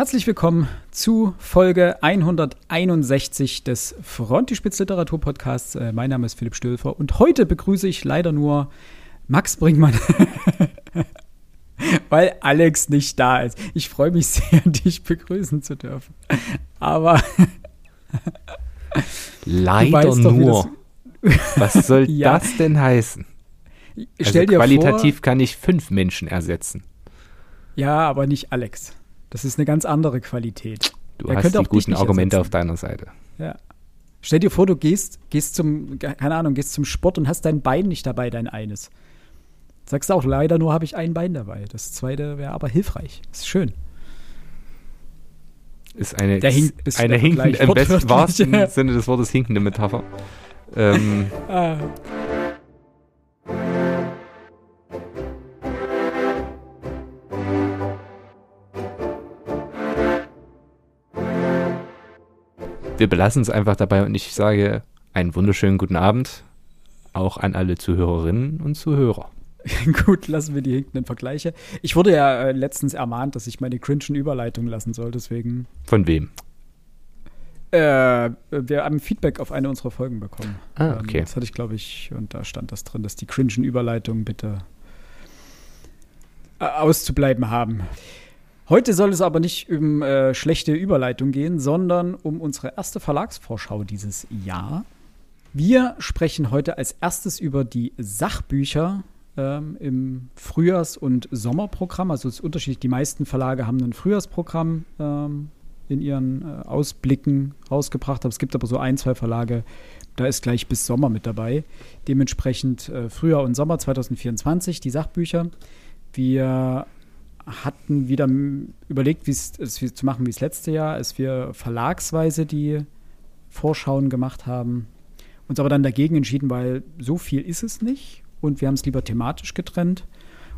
Herzlich willkommen zu Folge 161 des Frontispitz Literatur Podcasts. Äh, mein Name ist Philipp Stölfer und heute begrüße ich leider nur Max Brinkmann, weil Alex nicht da ist. Ich freue mich sehr, dich begrüßen zu dürfen. Aber leider doch, nur. Was soll ja. das denn heißen? Also qualitativ vor, kann ich fünf Menschen ersetzen. Ja, aber nicht Alex. Das ist eine ganz andere Qualität. Du er hast die guten Argumente ersetzen. auf deiner Seite. Ja. Stell dir vor, du gehst, gehst zum, keine Ahnung, gehst zum Sport und hast dein Bein nicht dabei, dein eines. Sagst du auch, leider nur habe ich ein Bein dabei. Das zweite wäre aber hilfreich. Ist schön. Ist eine, der Hink, ist eine hinkende, im besten wahrsten Sinne des Wortes hinkende Metapher. ähm, ah. Wir belassen es einfach dabei und ich sage einen wunderschönen guten Abend auch an alle Zuhörerinnen und Zuhörer. Gut, lassen wir die hinkenden Vergleiche. Ich wurde ja äh, letztens ermahnt, dass ich meine cringen Überleitung lassen soll, deswegen. Von wem? Äh, wir haben Feedback auf eine unserer Folgen bekommen. Ah, ähm, okay. Ähm, das hatte ich, glaube ich, und da stand das drin, dass die cringen Überleitungen bitte äh, auszubleiben haben. Heute soll es aber nicht um äh, schlechte Überleitung gehen, sondern um unsere erste Verlagsvorschau dieses Jahr. Wir sprechen heute als erstes über die Sachbücher ähm, im Frühjahrs- und Sommerprogramm. Also es ist unterschiedlich. Die meisten Verlage haben ein Frühjahrsprogramm ähm, in ihren äh, Ausblicken rausgebracht. Aber es gibt aber so ein, zwei Verlage, da ist gleich bis Sommer mit dabei. Dementsprechend äh, Frühjahr und Sommer 2024 die Sachbücher. Wir hatten wieder überlegt, wie es zu machen wie das letzte Jahr, als wir verlagsweise die Vorschauen gemacht haben. Uns aber dann dagegen entschieden, weil so viel ist es nicht und wir haben es lieber thematisch getrennt.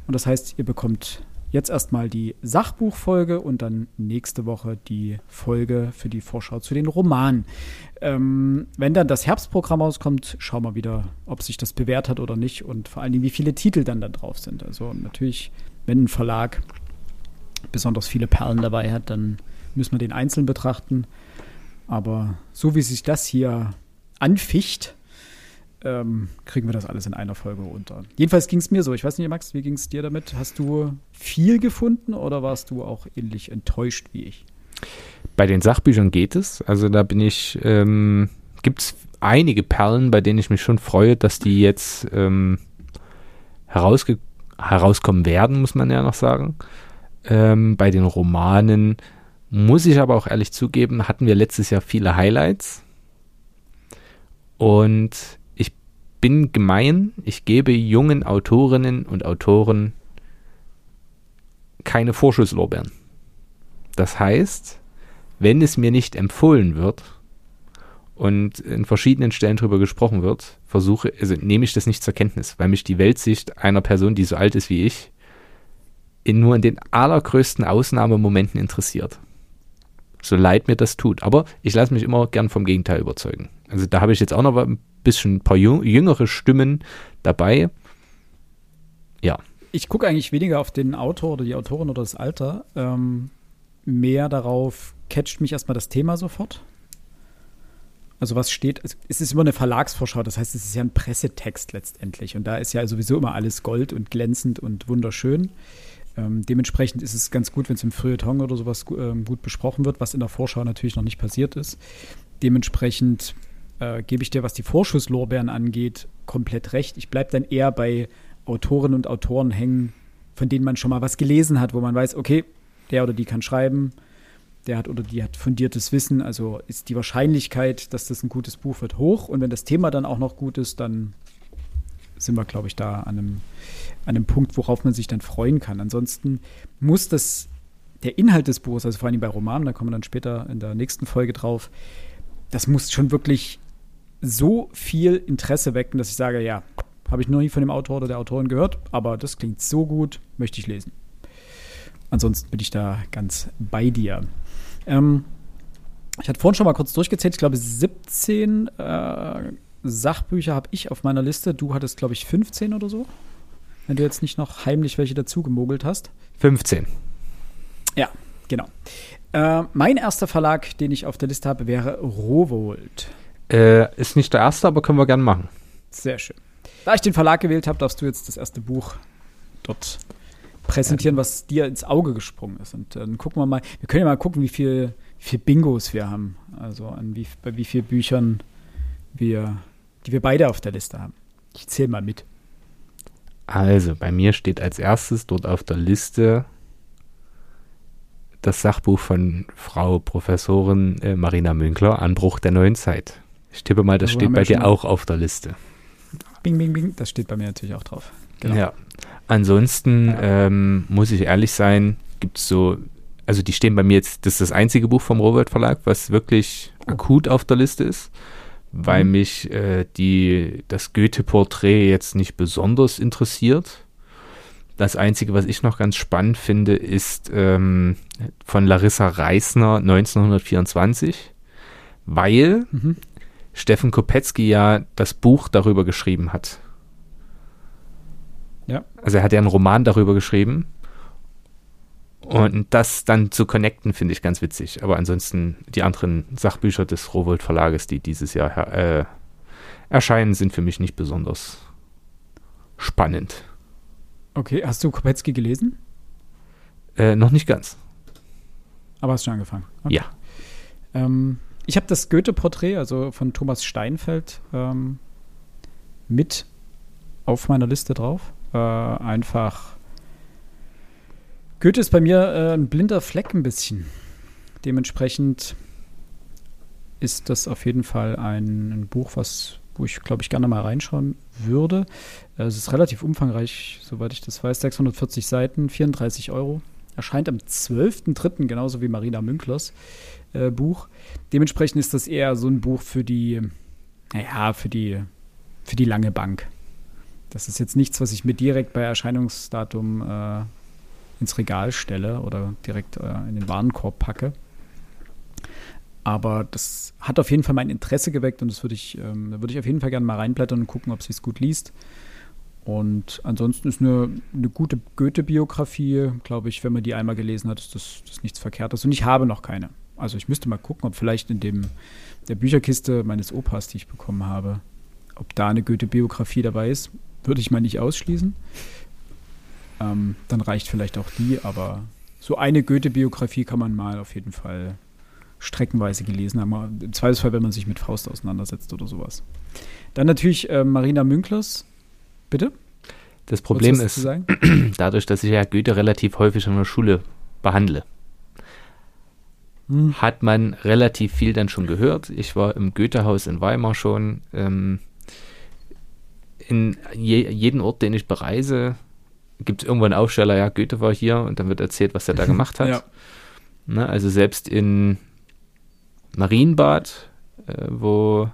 Und das heißt, ihr bekommt jetzt erstmal die Sachbuchfolge und dann nächste Woche die Folge für die Vorschau zu den Romanen. Ähm, wenn dann das Herbstprogramm rauskommt, schauen wir wieder, ob sich das bewährt hat oder nicht und vor allen Dingen, wie viele Titel dann da drauf sind. Also natürlich, wenn ein Verlag besonders viele Perlen dabei hat, dann müssen wir den einzeln betrachten. Aber so wie sich das hier anficht, ähm, kriegen wir das alles in einer Folge unter. Jedenfalls ging es mir so. Ich weiß nicht, Max, wie ging es dir damit? Hast du viel gefunden oder warst du auch ähnlich enttäuscht wie ich? Bei den Sachbüchern geht es. Also da bin ich, ähm, gibt es einige Perlen, bei denen ich mich schon freue, dass die jetzt ähm, herausge herauskommen werden, muss man ja noch sagen. Ähm, bei den Romanen muss ich aber auch ehrlich zugeben, hatten wir letztes Jahr viele Highlights. Und ich bin gemein, ich gebe jungen Autorinnen und Autoren keine Vorschusslorbeeren. Das heißt, wenn es mir nicht empfohlen wird und in verschiedenen Stellen darüber gesprochen wird, versuche, also nehme ich das nicht zur Kenntnis, weil mich die Weltsicht einer Person, die so alt ist wie ich, in nur in den allergrößten Ausnahmemomenten interessiert. So leid mir das tut. Aber ich lasse mich immer gern vom Gegenteil überzeugen. Also da habe ich jetzt auch noch ein bisschen ein paar jüngere Stimmen dabei. Ja. Ich gucke eigentlich weniger auf den Autor oder die Autorin oder das Alter. Ähm, mehr darauf, catcht mich erstmal das Thema sofort. Also was steht, es ist immer eine Verlagsvorschau, das heißt, es ist ja ein Pressetext letztendlich. Und da ist ja sowieso immer alles Gold und glänzend und wunderschön. Ähm, dementsprechend ist es ganz gut, wenn es im Feuilleton oder sowas ähm, gut besprochen wird, was in der Vorschau natürlich noch nicht passiert ist. Dementsprechend äh, gebe ich dir, was die Vorschusslorbeeren angeht, komplett recht. Ich bleibe dann eher bei Autorinnen und Autoren hängen, von denen man schon mal was gelesen hat, wo man weiß, okay, der oder die kann schreiben, der hat oder die hat fundiertes Wissen, also ist die Wahrscheinlichkeit, dass das ein gutes Buch wird, hoch. Und wenn das Thema dann auch noch gut ist, dann sind wir, glaube ich, da an einem, an einem Punkt, worauf man sich dann freuen kann. Ansonsten muss das, der Inhalt des Buches, also vor allem bei Romanen, da kommen wir dann später in der nächsten Folge drauf, das muss schon wirklich so viel Interesse wecken, dass ich sage, ja, habe ich noch nie von dem Autor oder der Autorin gehört, aber das klingt so gut, möchte ich lesen. Ansonsten bin ich da ganz bei dir. Ähm, ich hatte vorhin schon mal kurz durchgezählt, ich glaube 17 äh, Sachbücher habe ich auf meiner Liste. Du hattest, glaube ich, 15 oder so. Wenn du jetzt nicht noch heimlich welche dazu gemogelt hast. 15. Ja, genau. Äh, mein erster Verlag, den ich auf der Liste habe, wäre Rowold. Äh, ist nicht der erste, aber können wir gerne machen. Sehr schön. Da ich den Verlag gewählt habe, darfst du jetzt das erste Buch dort präsentieren, was dir ins Auge gesprungen ist. Und dann gucken wir mal, wir können ja mal gucken, wie viel, wie viel Bingos wir haben. Also an wie, bei wie vielen Büchern wir, die wir beide auf der Liste haben. Ich zähle mal mit. Also, bei mir steht als erstes dort auf der Liste das Sachbuch von Frau Professorin äh, Marina Münkler, Anbruch der neuen Zeit. Ich tippe mal, das Also steht bei dir auch auf der Liste. Bing, bing, bing. Das steht bei mir natürlich auch drauf. Genau. Ja. Ansonsten ähm, muss ich ehrlich sein, gibt es so, also die stehen bei mir jetzt, das ist das einzige Buch vom Robert Verlag, was wirklich Oh. akut auf der Liste ist, weil Mhm. mich äh, die, das Goethe-Porträt jetzt nicht besonders interessiert. Das Einzige, was ich noch ganz spannend finde, ist ähm, von Larissa Reisner 1924, weil Mhm. Steffen Kopetzky ja das Buch darüber geschrieben hat. Ja. Also er hat ja einen Roman darüber geschrieben. Und das dann zu connecten, finde ich ganz witzig. Aber ansonsten die anderen Sachbücher des Rowold Verlages, die dieses Jahr äh, erscheinen, sind für mich nicht besonders spannend. Okay, hast du Kopetzky gelesen? Äh, noch nicht ganz. Aber hast schon angefangen. Okay. Ja. Ähm, ich habe das Goethe-Porträt, also von Thomas Steinfeld, ähm, mit auf meiner Liste drauf. Äh, einfach. Goethe ist bei mir äh, ein blinder Fleck ein bisschen. Dementsprechend ist das auf jeden Fall ein, ein Buch, was, wo ich, glaube ich, gerne mal reinschauen würde. Äh, es ist relativ umfangreich, soweit ich das weiß. 640 Seiten, 34 Euro. Erscheint am 12.03., genauso wie Marina Münklers äh, Buch. Dementsprechend ist das eher so ein Buch für die, naja, für die, für die lange Bank. Das ist jetzt nichts, was ich mir direkt bei Erscheinungsdatum äh, ins Regal stelle oder direkt äh, in den Warenkorb packe. Aber das hat auf jeden Fall mein Interesse geweckt und das würde ich, ähm, da würde ich auf jeden Fall gerne mal reinblättern und gucken, ob sie es gut liest. Und ansonsten ist eine, eine gute Goethe-Biografie, glaube ich, wenn man die einmal gelesen hat, ist das, das nichts Verkehrtes. Und ich habe noch keine. Also ich müsste mal gucken, ob vielleicht in dem der Bücherkiste meines Opas, die ich bekommen habe, ob da eine Goethe-Biografie dabei ist. Würde ich mal nicht ausschließen. Ähm, dann reicht vielleicht auch die, aber so eine Goethe-Biografie kann man mal auf jeden Fall streckenweise gelesen haben. Im Zweifelsfall, wenn man sich mit Faust auseinandersetzt oder sowas. Dann natürlich äh, Marina Münklers. Bitte? Das Problem ist, dadurch, dass ich ja Goethe relativ häufig in der Schule behandle, Hm. hat man relativ viel dann schon gehört. Ich war im Goethehaus in Weimar schon. Ähm, in je, jeden Ort, den ich bereise, gibt es irgendwann einen Aufsteller, ja, Goethe war hier und dann wird erzählt, was er da gemacht hat. Ja. Ne, also selbst in Marienbad, äh, wo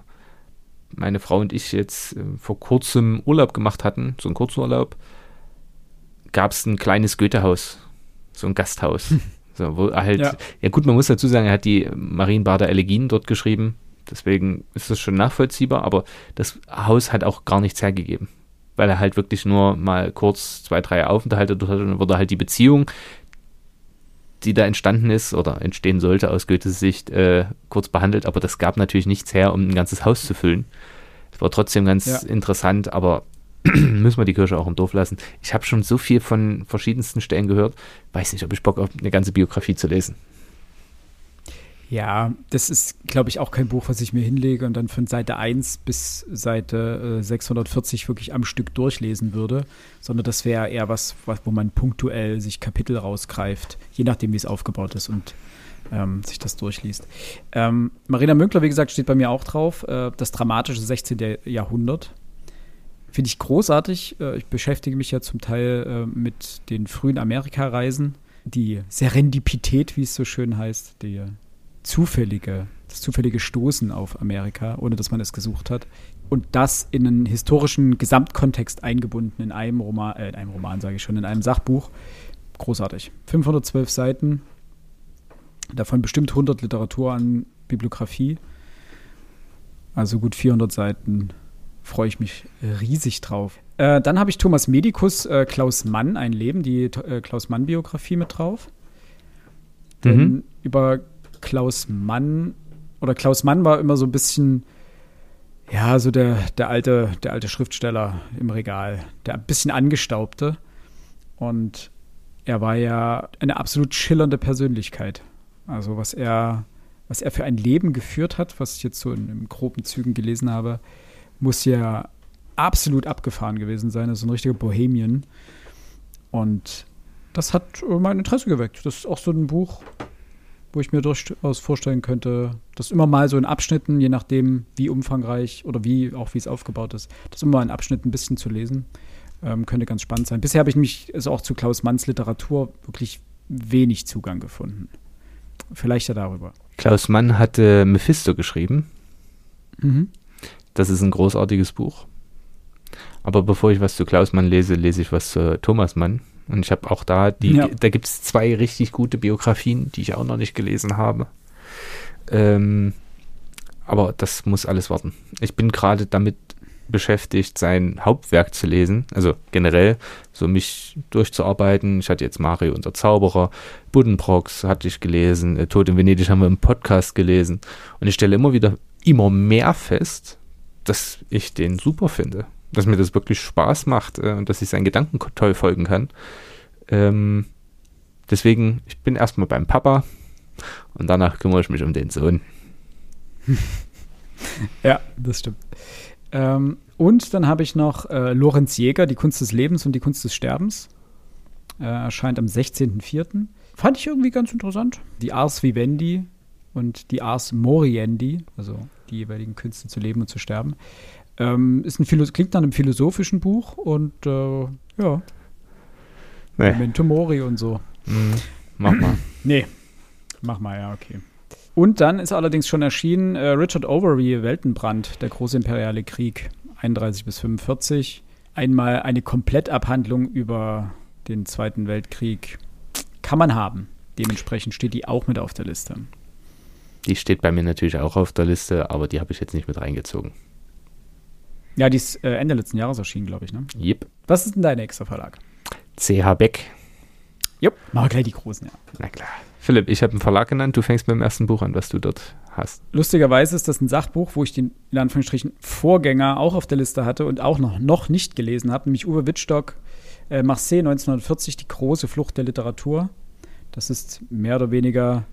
meine Frau und ich jetzt äh, vor kurzem Urlaub gemacht hatten, so einen Kurzurlaub, gab es ein kleines Goethehaus, so ein Gasthaus. So, wo er halt, Ja. ja. gut, man muss dazu sagen, er hat die Marienbader Elegien dort geschrieben, deswegen ist das schon nachvollziehbar, aber das Haus hat auch gar nichts hergegeben, weil er halt wirklich nur mal kurz zwei, drei Aufenthalte dort hatte und dann wurde halt die Beziehung, die da entstanden ist oder entstehen sollte aus Goethes Sicht, äh, kurz behandelt, aber das gab natürlich nichts her, um ein ganzes Haus zu füllen. Es war trotzdem ganz Ja. interessant, aber müssen wir die Kirche auch im Dorf lassen. Ich habe schon so viel von verschiedensten Stellen gehört, weiß nicht, ob ich Bock habe, eine ganze Biografie zu lesen. Ja, das ist, glaube ich, auch kein Buch, was ich mir hinlege und dann von Seite 1 bis Seite äh, 640 wirklich am Stück durchlesen würde, sondern das wäre eher was, was, wo man punktuell sich Kapitel rausgreift, je nachdem, wie es aufgebaut ist und ähm, sich das durchliest. Ähm, Marina Münkler, wie gesagt, steht bei mir auch drauf, äh, das dramatische 16. Jahrhundert. Finde ich großartig. Äh, ich beschäftige mich ja zum Teil äh, mit den frühen Amerikareisen. Die Serendipität, wie es so schön heißt, die zufällige, das zufällige Stoßen auf Amerika, ohne dass man es gesucht hat. Und das in einen historischen Gesamtkontext eingebunden in einem Roman, äh, in einem Roman sage ich schon, in einem Sachbuch. Großartig. 512 Seiten, davon bestimmt 100 Literatur an Bibliografie. Also gut 400 Seiten freue ich mich riesig drauf. Äh, dann habe ich Thomas Medikus, äh, Klaus Mann, ein Leben, die äh, Klaus Mann-Biografie mit drauf. Denn Mhm. über Klaus Mann, oder Klaus Mann war immer so ein bisschen, ja, so der, der, alte, der alte Schriftsteller im Regal, der ein bisschen angestaubte. Und er war ja eine absolut schillernde Persönlichkeit. Also was er, was er für ein Leben geführt hat, was ich jetzt so in, in groben Zügen gelesen habe, muss ja absolut abgefahren gewesen sein. Das ist ein richtiger Bohemian. Und das hat mein Interesse geweckt. Das ist auch so ein Buch, wo ich mir durchaus vorstellen könnte, das immer mal so in Abschnitten, je nachdem, wie umfangreich oder wie auch wie es aufgebaut ist, das immer mal in Abschnitten ein bisschen zu lesen, ähm, könnte ganz spannend sein. Bisher habe ich mich also auch zu Klaus Manns Literatur wirklich wenig Zugang gefunden. Vielleicht ja darüber. Klaus Mann hatte Mephisto geschrieben. Mhm. Das ist ein großartiges Buch. Aber bevor ich was zu Klaus Mann lese, lese ich was zu Thomas Mann. Und ich habe auch da, die, ja. da gibt es zwei richtig gute Biografien, die ich auch noch nicht gelesen habe. Ähm, aber das muss alles warten. Ich bin gerade damit beschäftigt, sein Hauptwerk zu lesen. Also generell so mich durchzuarbeiten. Ich hatte jetzt Mario unser Zauberer, Buddenbrocks hatte ich gelesen, äh, Tod in Venedig haben wir im Podcast gelesen. Und ich stelle immer wieder immer mehr fest, dass ich den super finde dass mir das wirklich Spaß macht äh, und dass ich seinen Gedanken toll folgen kann. Ähm, deswegen, ich bin erstmal beim Papa und danach kümmere ich mich um den Sohn. ja, das stimmt. Ähm, und dann habe ich noch äh, Lorenz Jäger, Die Kunst des Lebens und die Kunst des Sterbens. Äh, erscheint am 16.04. Fand ich irgendwie ganz interessant. Die Ars Vivendi und die Ars Moriendi, also die jeweiligen Künste zu leben und zu sterben. Ähm, ist ein klingt nach einem philosophischen Buch und äh, ja. Nee. Memento Mori und so. Mhm. Mach mal. nee. Mach mal, ja, okay. Und dann ist allerdings schon erschienen äh, Richard Overy, Weltenbrand, der große imperiale Krieg, 31 bis 45. Einmal eine Komplettabhandlung über den Zweiten Weltkrieg. Kann man haben. Dementsprechend steht die auch mit auf der Liste. Die steht bei mir natürlich auch auf der Liste, aber die habe ich jetzt nicht mit reingezogen. Ja, die ist äh, Ende letzten Jahres erschienen, glaube ich, ne? Yep. Was ist denn dein nächster Verlag? CH Beck. Jupp, machen wir gleich die großen, ja. Na klar. Philipp, ich habe einen Verlag genannt, du fängst mit dem ersten Buch an, was du dort hast. Lustigerweise ist das ein Sachbuch, wo ich den in Anführungsstrichen Vorgänger auch auf der Liste hatte und auch noch, noch nicht gelesen habe, nämlich Uwe Wittstock, äh, Marseille 1940, die große Flucht der Literatur. Das ist mehr oder weniger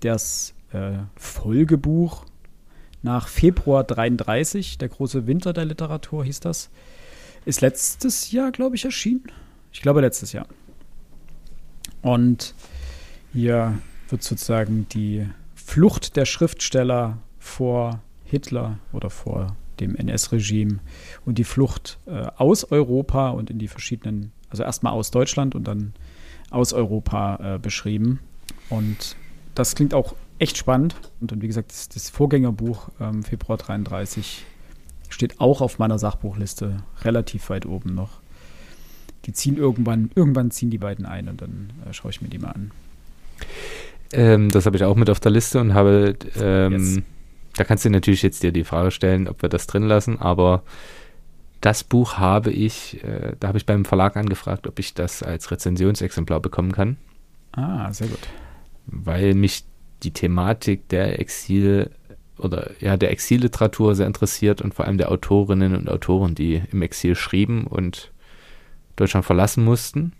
das äh, Folgebuch nach Februar 33, der große Winter der Literatur hieß das. Ist letztes Jahr, glaube ich, erschienen. Ich glaube letztes Jahr. Und hier wird sozusagen die Flucht der Schriftsteller vor Hitler oder vor dem NS-Regime und die Flucht äh, aus Europa und in die verschiedenen, also erstmal aus Deutschland und dann aus Europa äh, beschrieben. Und das klingt auch echt spannend. Und, und wie gesagt, das, das Vorgängerbuch ähm, Februar 33 steht auch auf meiner Sachbuchliste relativ weit oben noch. Die ziehen irgendwann, irgendwann ziehen die beiden ein und dann äh, schaue ich mir die mal an. Ähm, das habe ich auch mit auf der Liste und habe, ähm, yes. da kannst du natürlich jetzt dir die Frage stellen, ob wir das drin lassen, aber das Buch habe ich, äh, da habe ich beim Verlag angefragt, ob ich das als Rezensionsexemplar bekommen kann. Ah, sehr gut. Weil mich die Thematik der Exil oder ja der Exilliteratur sehr interessiert und vor allem der Autorinnen und Autoren, die im Exil schrieben und Deutschland verlassen mussten.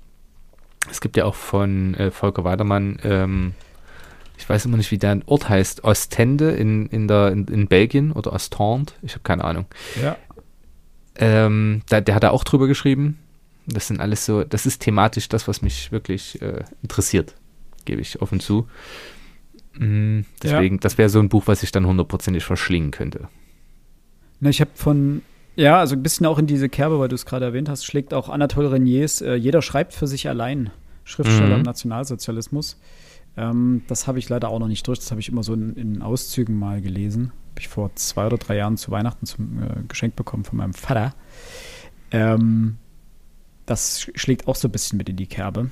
Es gibt ja auch von äh, Volker Weidermann, ähm, ich weiß immer nicht, wie der Ort heißt, Ostende in, in, der, in, in Belgien oder Ostende, ich habe keine Ahnung. Ja. Ähm, da, der hat da auch drüber geschrieben. Das sind alles so, das ist thematisch das, was mich wirklich äh, interessiert, gebe ich offen zu. Mhm, deswegen, ja. das wäre so ein Buch, was ich dann hundertprozentig verschlingen könnte. Na, ich habe von, ja, also ein bisschen auch in diese Kerbe, weil du es gerade erwähnt hast, schlägt auch Anatole Reniers, äh, jeder schreibt für sich allein, Schriftsteller mhm. im Nationalsozialismus. Ähm, das habe ich leider auch noch nicht durch, das habe ich immer so in, in Auszügen mal gelesen. Habe ich vor zwei oder drei Jahren zu Weihnachten zum äh, Geschenk bekommen von meinem Vater. Ähm, das schlägt auch so ein bisschen mit in die Kerbe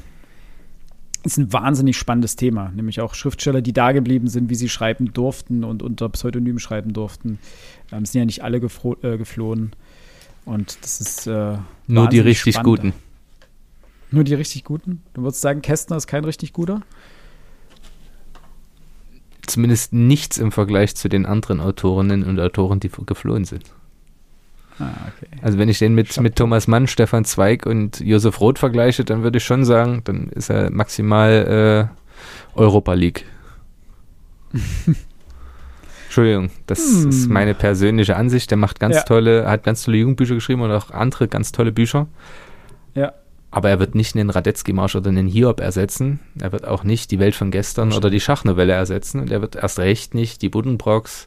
ist ein wahnsinnig spannendes Thema, nämlich auch Schriftsteller, die da geblieben sind, wie sie schreiben durften und unter Pseudonym schreiben durften. Ähm, sind ja nicht alle äh, geflohen. Und das ist äh, nur die richtig spannend. guten. Nur die richtig guten? Du würdest sagen, Kästner ist kein richtig guter? zumindest nichts im Vergleich zu den anderen Autorinnen und Autoren, die geflohen sind. Ah, okay. Also wenn ich den mit, mit Thomas Mann, Stefan Zweig und Josef Roth vergleiche, dann würde ich schon sagen, dann ist er maximal äh, Europa League. Entschuldigung, das hm. ist meine persönliche Ansicht. Der macht ganz ja. tolle, hat ganz tolle Jugendbücher geschrieben und auch andere ganz tolle Bücher. Ja. Aber er wird nicht einen Radetzky-Marsch oder einen Hiob ersetzen. Er wird auch nicht die Welt von gestern oder die Schachnovelle ersetzen. Und er wird erst recht nicht die Buddenbrocks,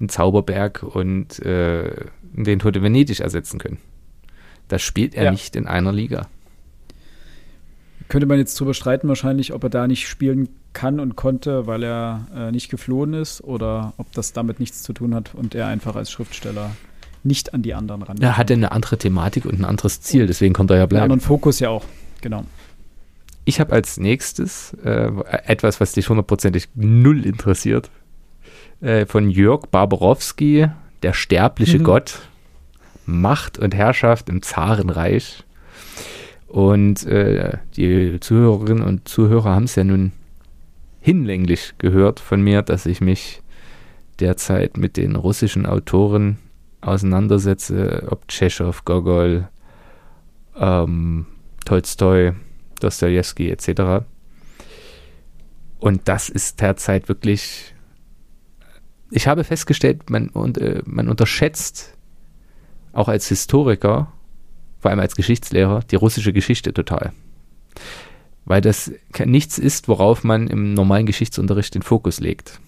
den Zauberberg und äh, den Tote Venedig ersetzen können. Das spielt er ja. nicht in einer Liga. Könnte man jetzt drüber streiten, wahrscheinlich, ob er da nicht spielen kann und konnte, weil er äh, nicht geflohen ist oder ob das damit nichts zu tun hat und er einfach als Schriftsteller nicht an die anderen ran. Er hatte eine andere Thematik und ein anderes Ziel, deswegen konnte er ja bleiben. Einen anderen Fokus ja auch, genau. Ich habe als nächstes äh, etwas, was dich hundertprozentig null interessiert, äh, von Jörg Barbarowski, der sterbliche mhm. Gott, Macht und Herrschaft im Zarenreich. Und äh, die Zuhörerinnen und Zuhörer haben es ja nun hinlänglich gehört von mir, dass ich mich derzeit mit den russischen Autoren auseinandersetze, ob Tschechow, Gogol, ähm, Tolstoi, Dostoevsky etc. Und das ist derzeit wirklich. Ich habe festgestellt, man, und, äh, man unterschätzt auch als Historiker, vor allem als Geschichtslehrer, die russische Geschichte total weil das nichts ist, worauf man im normalen Geschichtsunterricht den Fokus legt.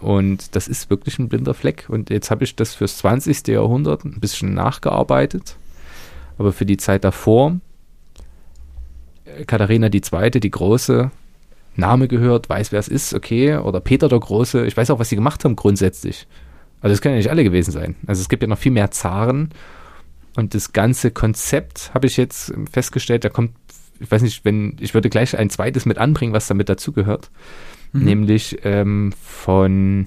Und das ist wirklich ein blinder Fleck. Und jetzt habe ich das fürs 20. Jahrhundert ein bisschen nachgearbeitet. Aber für die Zeit davor, äh, Katharina II., die Große, Name gehört, weiß, wer es ist, okay. Oder Peter der Große, ich weiß auch, was sie gemacht haben grundsätzlich. Also es können ja nicht alle gewesen sein. Also es gibt ja noch viel mehr Zaren. Und das ganze Konzept habe ich jetzt festgestellt, da kommt ich weiß nicht, wenn, ich würde gleich ein zweites mit anbringen, was damit dazugehört. Mhm. Nämlich ähm, von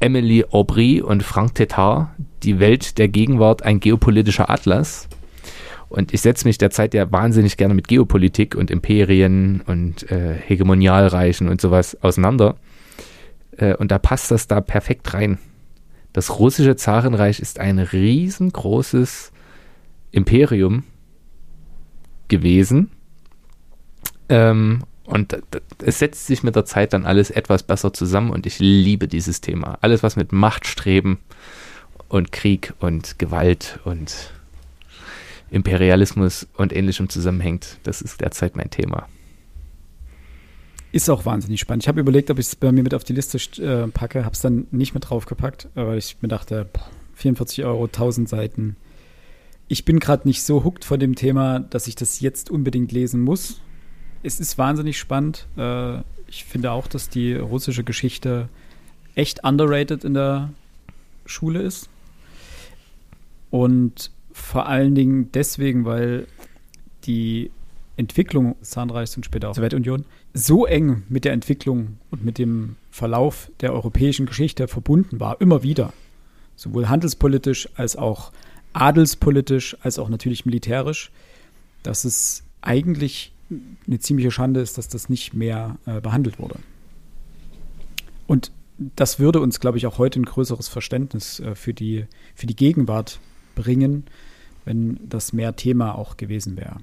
Emily Aubry und Frank Tetard, Die Welt der Gegenwart, ein geopolitischer Atlas. Und ich setze mich derzeit ja wahnsinnig gerne mit Geopolitik und Imperien und äh, Hegemonialreichen und sowas auseinander. Äh, und da passt das da perfekt rein. Das russische Zarenreich ist ein riesengroßes Imperium, gewesen. Ähm, und es setzt sich mit der Zeit dann alles etwas besser zusammen und ich liebe dieses Thema. Alles, was mit Machtstreben und Krieg und Gewalt und Imperialismus und ähnlichem zusammenhängt, das ist derzeit mein Thema. Ist auch wahnsinnig spannend. Ich habe überlegt, ob ich es bei mir mit auf die Liste äh, packe, habe es dann nicht mit draufgepackt, weil ich mir dachte, 44 Euro, 1000 Seiten ich bin gerade nicht so hooked von dem Thema, dass ich das jetzt unbedingt lesen muss. Es ist wahnsinnig spannend. Äh, ich finde auch, dass die russische Geschichte echt underrated in der Schule ist. Und vor allen Dingen deswegen, weil die Entwicklung Zahnreichs und später auch der Sowjetunion so eng mit der Entwicklung und mit dem Verlauf der europäischen Geschichte verbunden war, immer wieder. Sowohl handelspolitisch als auch adelspolitisch als auch natürlich militärisch, dass es eigentlich eine ziemliche Schande ist, dass das nicht mehr äh, behandelt wurde. Und das würde uns, glaube ich, auch heute ein größeres Verständnis äh, für, die, für die Gegenwart bringen, wenn das mehr Thema auch gewesen wäre.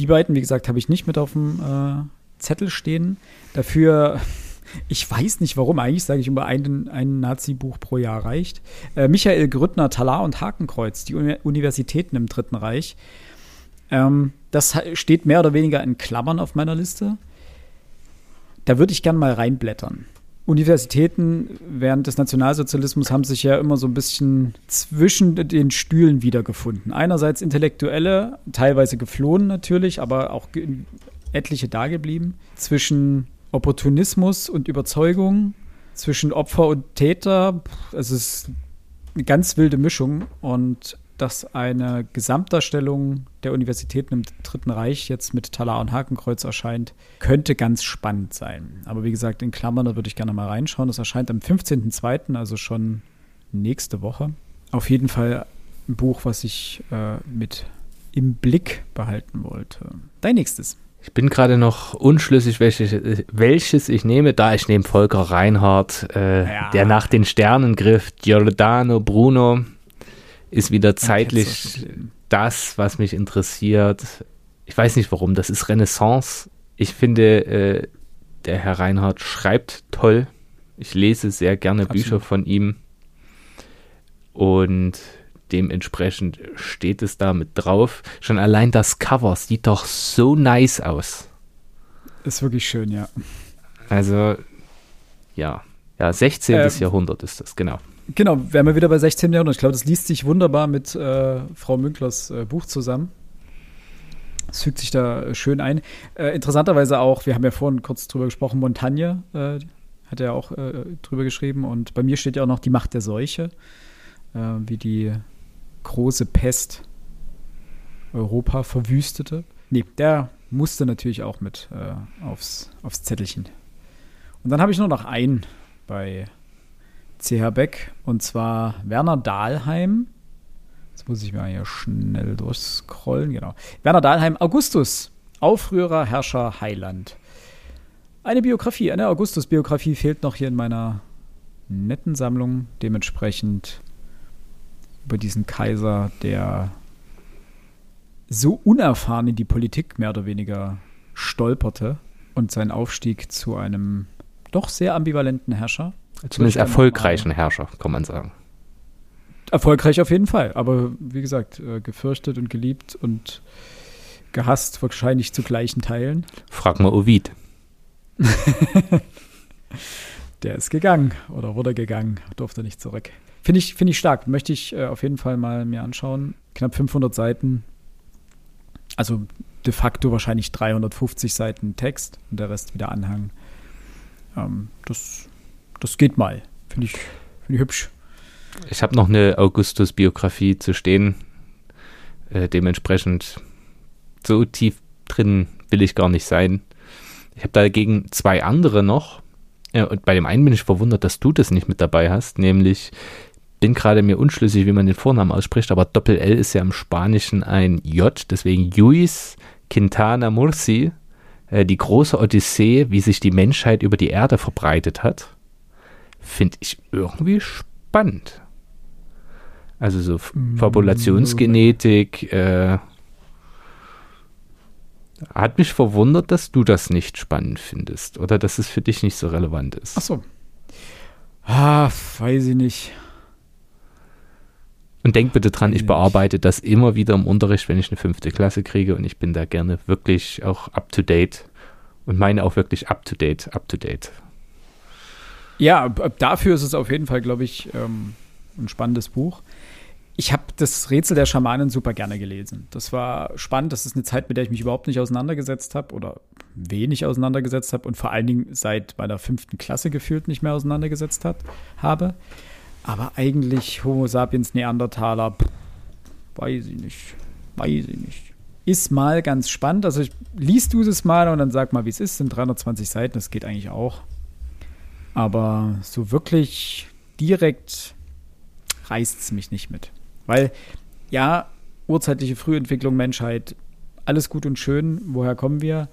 Die beiden, wie gesagt, habe ich nicht mit auf dem äh, Zettel stehen. Dafür ich weiß nicht warum, eigentlich sage ich immer, ein, ein Nazi-Buch pro Jahr reicht. Äh, Michael Grüttner, Talar und Hakenkreuz, die Uni Universitäten im Dritten Reich. Ähm, das steht mehr oder weniger in Klammern auf meiner Liste. Da würde ich gern mal reinblättern. Universitäten während des Nationalsozialismus haben sich ja immer so ein bisschen zwischen den Stühlen wiedergefunden. Einerseits Intellektuelle, teilweise geflohen natürlich, aber auch etliche dageblieben. Zwischen Opportunismus und Überzeugung zwischen Opfer und Täter. Es ist eine ganz wilde Mischung und dass eine Gesamtdarstellung der Universitäten im Dritten Reich jetzt mit Talar und Hakenkreuz erscheint, könnte ganz spannend sein. Aber wie gesagt, in Klammern, da würde ich gerne mal reinschauen. Das erscheint am 15.02., also schon nächste Woche. Auf jeden Fall ein Buch, was ich äh, mit im Blick behalten wollte. Dein nächstes. Ich bin gerade noch unschlüssig, welches, welches ich nehme, da ich nehme Volker Reinhardt, äh, Ja. der nach den Sternen griff. Giordano Bruno ist wieder zeitlich das, was mich interessiert. Ich weiß nicht warum, das ist Renaissance. Ich finde, äh, der Herr Reinhardt schreibt toll. Ich lese sehr gerne Absolut. Bücher von ihm. Und dementsprechend steht es da mit drauf. Schon allein das Cover sieht doch so nice aus. Ist wirklich schön, ja. Also, ja. Ja, 16. Ähm, Jahrhundert ist das, genau. Genau, wären wir wieder bei 16. Jahrhundert. Ich glaube, das liest sich wunderbar mit äh, Frau Münklers äh, Buch zusammen. Es fügt sich da äh, schön ein. Äh, interessanterweise auch, wir haben ja vorhin kurz drüber gesprochen, Montagne äh, hat er auch äh, drüber geschrieben. Und bei mir steht ja auch noch die Macht der Seuche, wie die große Pest Europa verwüstete. Nee, der musste natürlich auch mit aufs, aufs Zettelchen. Und dann habe ich nur noch einen bei CH Beck und zwar Werner Dahlheim. Jetzt muss ich mal hier schnell durchscrollen, genau. Werner Dahlheim, Augustus, Aufrührer, Herrscher, Heiland. Eine Biografie, eine Augustus-Biografie fehlt noch hier in meiner netten Sammlung. Dementsprechend über diesen Kaiser, der so unerfahren in die Politik mehr oder weniger stolperte und seinen Aufstieg zu einem doch sehr ambivalenten Herrscher. Zumindest erfolgreichen Herrscher, kann man sagen. Erfolgreich auf jeden Fall, aber wie gesagt, äh, gefürchtet und geliebt und gehasst wahrscheinlich zu gleichen Teilen. Frag mal Ovid. Der ist gegangen oder wurde gegangen, durfte nicht zurück. Finde ich, finde ich stark, möchte ich äh, auf jeden Fall mal mir anschauen. Knapp 500 Seiten, also de facto wahrscheinlich 350 Seiten Text und der Rest wieder Anhang. Ähm, das, das geht mal, finde ich, finde ich hübsch. Ich habe noch eine Augustus-Biografie zu stehen. Äh, dementsprechend so tief drin will ich gar nicht sein. Ich habe dagegen zwei andere noch. Ja, und bei dem einen bin ich verwundert, dass du das nicht mit dabei hast. Nämlich bin gerade mir unschlüssig, wie man den Vornamen ausspricht, aber Doppel-L ist ja im Spanischen ein J. Deswegen Luis Quintana Murci. Äh, die große Odyssee, wie sich die Menschheit über die Erde verbreitet hat. Finde ich irgendwie spannend. Also so Fabulationsgenetik. Äh, hat mich verwundert, dass du das nicht spannend findest oder dass es für dich nicht so relevant ist. Ach so. Ah, weiß ich nicht. Und denk bitte dran, ich bearbeite das immer wieder im Unterricht, wenn ich eine fünfte Klasse kriege und ich bin da gerne wirklich auch up to date und meine auch wirklich up to date, up to date. Ja, dafür ist es auf jeden Fall, glaube ich, ähm, ein spannendes Buch. Ich habe das Rätsel der Schamanen super gerne gelesen. Das war spannend. Das ist eine Zeit, mit der ich mich überhaupt nicht auseinandergesetzt habe oder wenig auseinandergesetzt habe und vor allen Dingen seit meiner fünften Klasse gefühlt nicht mehr auseinandergesetzt hat, habe. Aber eigentlich Homo sapiens Neandertaler, pff, weiß ich nicht. Weiß ich nicht. Ist mal ganz spannend. Also ich, liest du es mal und dann sag mal, wie es ist. Sind 320 Seiten, das geht eigentlich auch. Aber so wirklich direkt reißt es mich nicht mit. Weil, ja, urzeitliche Frühentwicklung, Menschheit, alles gut und schön, woher kommen wir?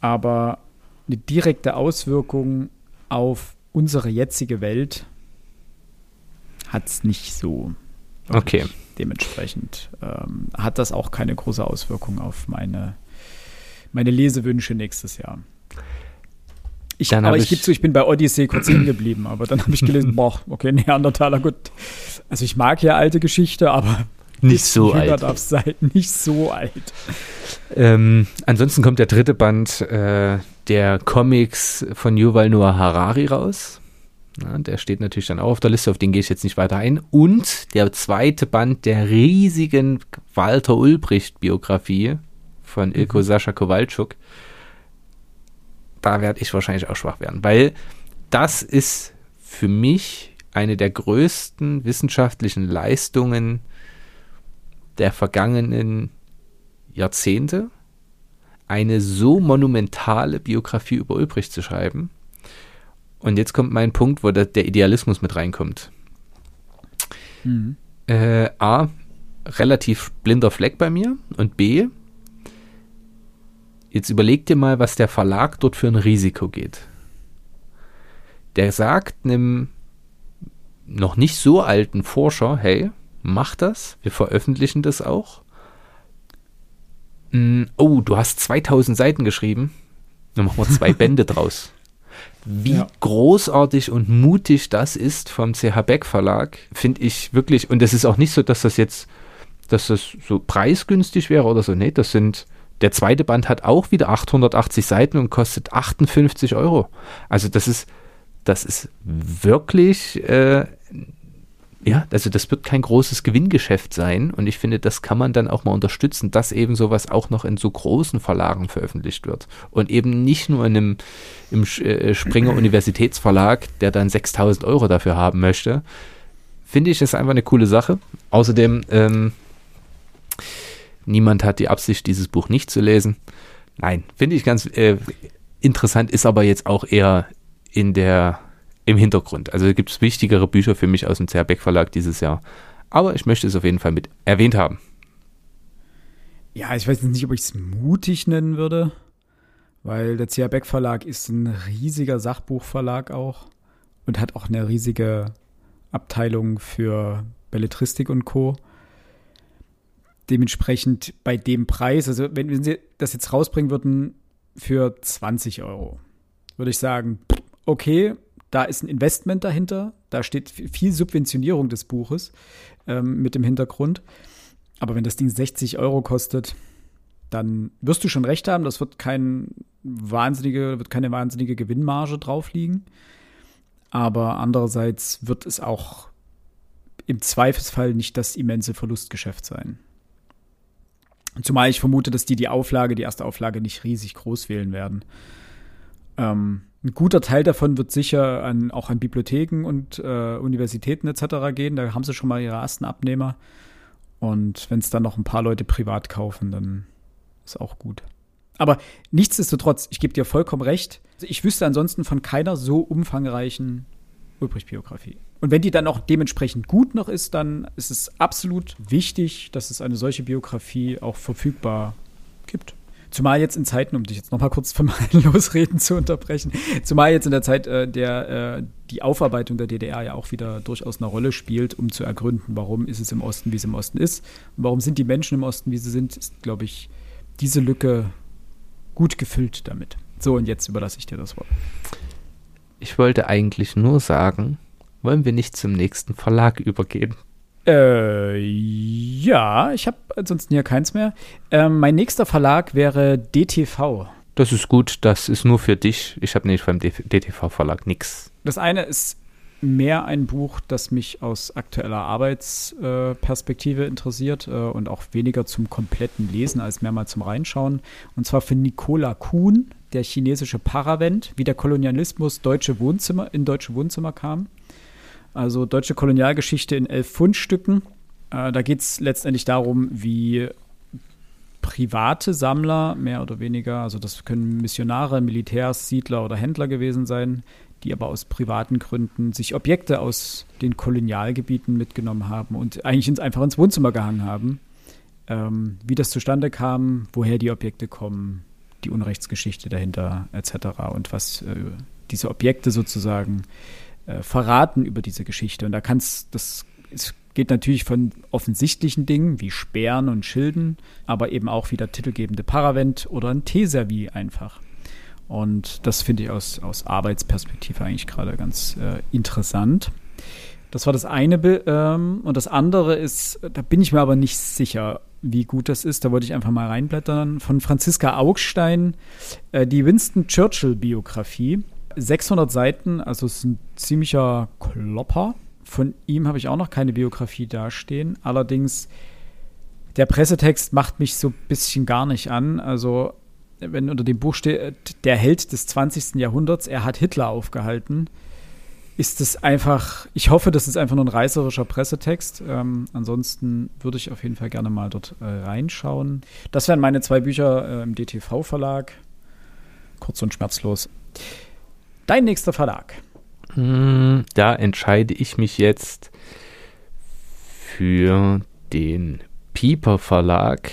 Aber eine direkte Auswirkung auf unsere jetzige Welt hat es nicht so. Okay. Dementsprechend ähm, hat das auch keine große Auswirkung auf meine, meine Lesewünsche nächstes Jahr. Ich, Dann aber ich ich- gebe zu, ich bin bei Odyssey kurz hängen geblieben, aber dann habe ich gelesen, boah, okay, Neandertaler, gut. Also ich mag ja alte Geschichte, aber Nicht so alt. sein, nicht so alt. Ähm, ansonsten kommt der dritte Band äh, der Comics von Yuval Noah Harari raus. Na, der steht natürlich dann auch auf der Liste, auf den gehe ich jetzt nicht weiter ein. Und der zweite Band der riesigen Walter Ulbricht-Biografie von Ilko Sascha Kowalczuk. Da werde ich wahrscheinlich auch schwach werden, weil das ist für mich eine der größten wissenschaftlichen Leistungen der vergangenen Jahrzehnte, eine so monumentale Biografie über Ulbricht zu schreiben. Und jetzt kommt mein Punkt, wo der, der Idealismus mit reinkommt. Mhm. Äh, A, relativ blinder Fleck bei mir und B, Jetzt überleg dir mal, was der Verlag dort für ein Risiko geht. Der sagt einem noch nicht so alten Forscher, hey, mach das, wir veröffentlichen das auch. Mm, oh, du hast 2000 Seiten geschrieben, dann machen wir zwei Bände draus. Wie ja. großartig und mutig das ist vom CH Beck Verlag, finde ich wirklich. Und es ist auch nicht so, dass das jetzt, dass das so preisgünstig wäre oder so. Nee, das sind, der zweite Band hat auch wieder 880 Seiten und kostet 58 Euro. Also das ist, das ist wirklich äh, ja, also das wird kein großes Gewinngeschäft sein und ich finde, das kann man dann auch mal unterstützen, dass eben sowas auch noch in so großen Verlagen veröffentlicht wird und eben nicht nur in einem im äh, Springer Universitätsverlag, der dann 6000 Euro dafür haben möchte. Finde ich, ist einfach eine coole Sache. Außerdem, ähm, niemand hat die Absicht, dieses Buch nicht zu lesen. Nein, finde ich ganz äh, interessant, ist aber jetzt auch eher in der im Hintergrund. Also gibt es wichtigere Bücher für mich aus dem Zerbeck Verlag dieses Jahr. Aber ich möchte es auf jeden Fall mit erwähnt haben. Ja, ich weiß nicht, ob ich es mutig nennen würde, weil der CH Beck Verlag ist ein riesiger Sachbuchverlag auch und hat auch eine riesige Abteilung für Belletristik und Co. Dementsprechend bei dem Preis, also wenn, wenn sie das jetzt rausbringen würden für 20 Euro, würde ich sagen, okay, da ist ein Investment dahinter, da steht viel Subventionierung des Buches ähm, mit dem Hintergrund. Aber wenn das Ding 60 Euro kostet, dann wirst du schon recht haben, das wird kein wahnsinnige, wird keine wahnsinnige Gewinnmarge drauf liegen. Aber andererseits wird es auch im Zweifelsfall nicht das immense Verlustgeschäft sein. Zumal ich vermute, dass die die Auflage, die erste Auflage nicht riesig groß wählen werden. Ähm, ein guter Teil davon wird sicher an, auch an Bibliotheken und äh, Universitäten etc. gehen. Da haben sie schon mal ihre ersten Abnehmer. Und wenn es dann noch ein paar Leute privat kaufen, dann ist auch gut. Aber nichtsdestotrotz, ich gebe dir vollkommen recht. Ich wüsste ansonsten von keiner so umfangreichen Ulbricht-Biografie. Und wenn die dann auch dementsprechend gut noch ist, dann ist es absolut wichtig, dass es eine solche Biografie auch verfügbar gibt. Zumal jetzt in Zeiten, um dich jetzt nochmal kurz von meinen Losreden zu unterbrechen, zumal jetzt in der Zeit, äh, der äh, die Aufarbeitung der DDR ja auch wieder durchaus eine Rolle spielt, um zu ergründen, warum ist es im Osten, wie es im Osten ist und warum sind die Menschen im Osten, wie sie sind, ist, glaube ich, diese Lücke gut gefüllt damit. So, und jetzt überlasse ich dir das Wort. Ich wollte eigentlich nur sagen, wollen wir nicht zum nächsten Verlag übergehen? Äh, ja, ich habe ansonsten hier keins mehr. Ähm, mein nächster Verlag wäre DTV. Das ist gut, das ist nur für dich. Ich habe nämlich beim DTV-Verlag nichts. Das eine ist mehr ein Buch, das mich aus aktueller Arbeitsperspektive äh, interessiert äh, und auch weniger zum kompletten Lesen als mehr mal zum Reinschauen. Und zwar für Nicola Kuhn, der chinesische Paravent, wie der Kolonialismus deutsche Wohnzimmer, in deutsche Wohnzimmer kam. Also deutsche Kolonialgeschichte in elf Fundstücken. Äh, da geht es letztendlich darum, wie private Sammler, mehr oder weniger, also das können Missionare, Militärs, Siedler oder Händler gewesen sein, die aber aus privaten Gründen sich Objekte aus den Kolonialgebieten mitgenommen haben und eigentlich ins, einfach ins Wohnzimmer gehangen haben. Ähm, wie das zustande kam, woher die Objekte kommen, die Unrechtsgeschichte dahinter etc. und was äh, diese Objekte sozusagen äh, verraten über diese Geschichte. Und da kannst das es geht natürlich von offensichtlichen Dingen wie Sperren und Schilden, aber eben auch wie der titelgebende Paravent oder ein Teeservie einfach. Und das finde ich aus, aus Arbeitsperspektive eigentlich gerade ganz äh, interessant. Das war das eine. Ähm, und das andere ist, da bin ich mir aber nicht sicher, wie gut das ist. Da wollte ich einfach mal reinblättern. Von Franziska Augstein, äh, die Winston Churchill-Biografie. 600 Seiten, also es ist ein ziemlicher Klopper. Von ihm habe ich auch noch keine Biografie dastehen. Allerdings, der Pressetext macht mich so ein bisschen gar nicht an. Also, wenn unter dem Buch steht, der Held des 20. Jahrhunderts, er hat Hitler aufgehalten, ist es einfach, ich hoffe, das ist einfach nur ein reißerischer Pressetext. Ähm, ansonsten würde ich auf jeden Fall gerne mal dort äh, reinschauen. Das wären meine zwei Bücher äh, im DTV-Verlag. Kurz und schmerzlos. Dein nächster Verlag. Hm, da entscheide ich mich jetzt für den Pieper Verlag.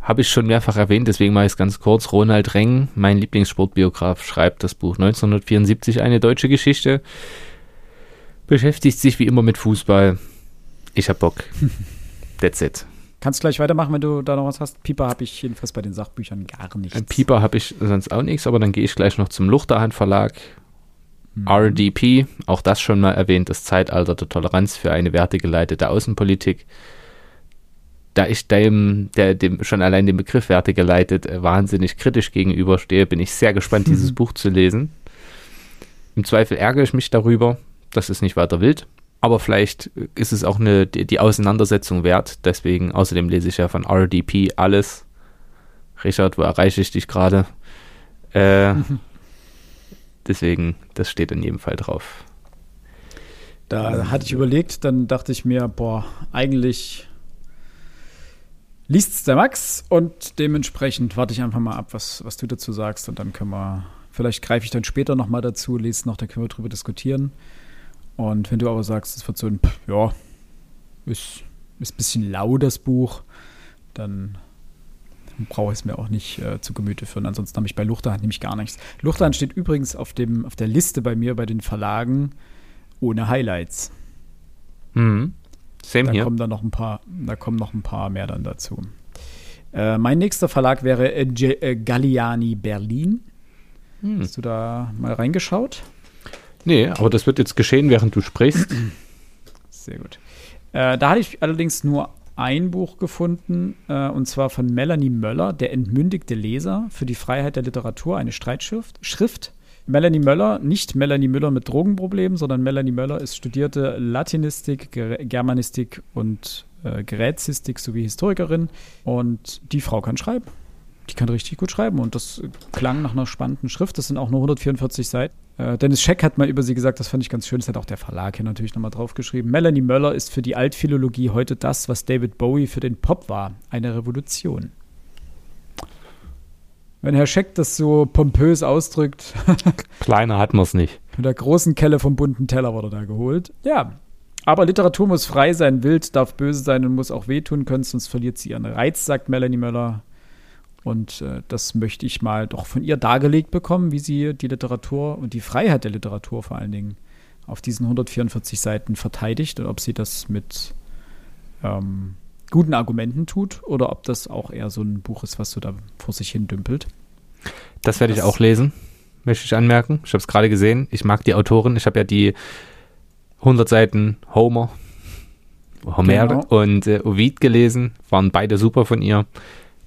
habe ich schon mehrfach erwähnt, deswegen mache ich es ganz kurz. Ronald Reng, mein Lieblingssportbiograf, schreibt das Buch 1974, eine deutsche Geschichte. Beschäftigt sich wie immer mit Fußball. Ich hab Bock. That's it. Kannst gleich weitermachen, wenn du da noch was hast. Pieper habe ich jedenfalls bei den Sachbüchern gar nichts. Pieper habe ich sonst auch nichts, aber dann gehe ich gleich noch zum Luchterhand Verlag. Mhm. RDP, auch das schon mal erwähnt, das Zeitalter der Toleranz für eine wertegeleitete Außenpolitik. Da ich dem, der dem schon allein dem Begriff wertegeleitet äh, wahnsinnig kritisch gegenüberstehe, bin ich sehr gespannt, mhm. dieses Buch zu lesen. Im Zweifel ärgere ich mich darüber, das ist nicht weiter wild. Aber vielleicht ist es auch eine, die, Auseinandersetzung wert. Deswegen, außerdem lese ich ja von RDP alles. Richard, wo erreiche ich dich gerade? Äh, deswegen, das steht in jedem Fall drauf. Da hatte ich überlegt, dann dachte ich mir, boah, eigentlich liest es der Max und dementsprechend warte ich einfach mal ab, was, was du dazu sagst und dann können wir, vielleicht greife ich dann später nochmal dazu, lese noch, dann können wir drüber diskutieren. Und wenn du aber sagst, es wird so ein, ja, ist, ist ein bisschen lau, das Buch, dann brauche ich es mir auch nicht äh, zu Gemüte führen. Ansonsten habe ich bei Luchterhand nämlich gar nichts. Luchterhand steht übrigens auf, dem, auf der Liste bei mir bei den Verlagen ohne Highlights. Mhm. Same da hier. Kommen dann noch ein paar, da kommen noch ein paar mehr dann dazu. Äh, mein nächster Verlag wäre äh, äh Galliani Berlin. Hm. Hast du da mal reingeschaut? Nee, aber das wird jetzt geschehen, während du sprichst. Sehr gut. Äh, da hatte ich allerdings nur ein Buch gefunden, äh, und zwar von Melanie Möller, Der entmündigte Leser für die Freiheit der Literatur, eine Streitschrift. Schrift. Melanie Möller, nicht Melanie Müller mit Drogenproblemen, sondern Melanie Möller ist studierte Latinistik, Germanistik und äh, Gräzistik sowie Historikerin. Und die Frau kann schreiben. Die kann richtig gut schreiben und das klang nach einer spannenden Schrift. Das sind auch nur 144 Seiten. Äh, Dennis Scheck hat mal über sie gesagt, das fand ich ganz schön, das hat auch der Verlag hier natürlich nochmal draufgeschrieben. Melanie Möller ist für die Altphilologie heute das, was David Bowie für den Pop war, eine Revolution. Wenn Herr Scheck das so pompös ausdrückt. Kleiner hat man es nicht. Mit der großen Kelle vom bunten Teller wurde da geholt. Ja. Aber Literatur muss frei sein, wild, darf böse sein und muss auch wehtun können, sonst verliert sie ihren Reiz, sagt Melanie Möller. Und äh, das möchte ich mal doch von ihr dargelegt bekommen, wie sie die Literatur und die Freiheit der Literatur vor allen Dingen auf diesen 144 Seiten verteidigt und ob sie das mit ähm, guten Argumenten tut oder ob das auch eher so ein Buch ist, was so da vor sich hin dümpelt. Das werde ich auch lesen, möchte ich anmerken. Ich habe es gerade gesehen. Ich mag die Autorin. Ich habe ja die 100 Seiten Homer, Homer genau. und äh, Ovid gelesen. Waren beide super von ihr.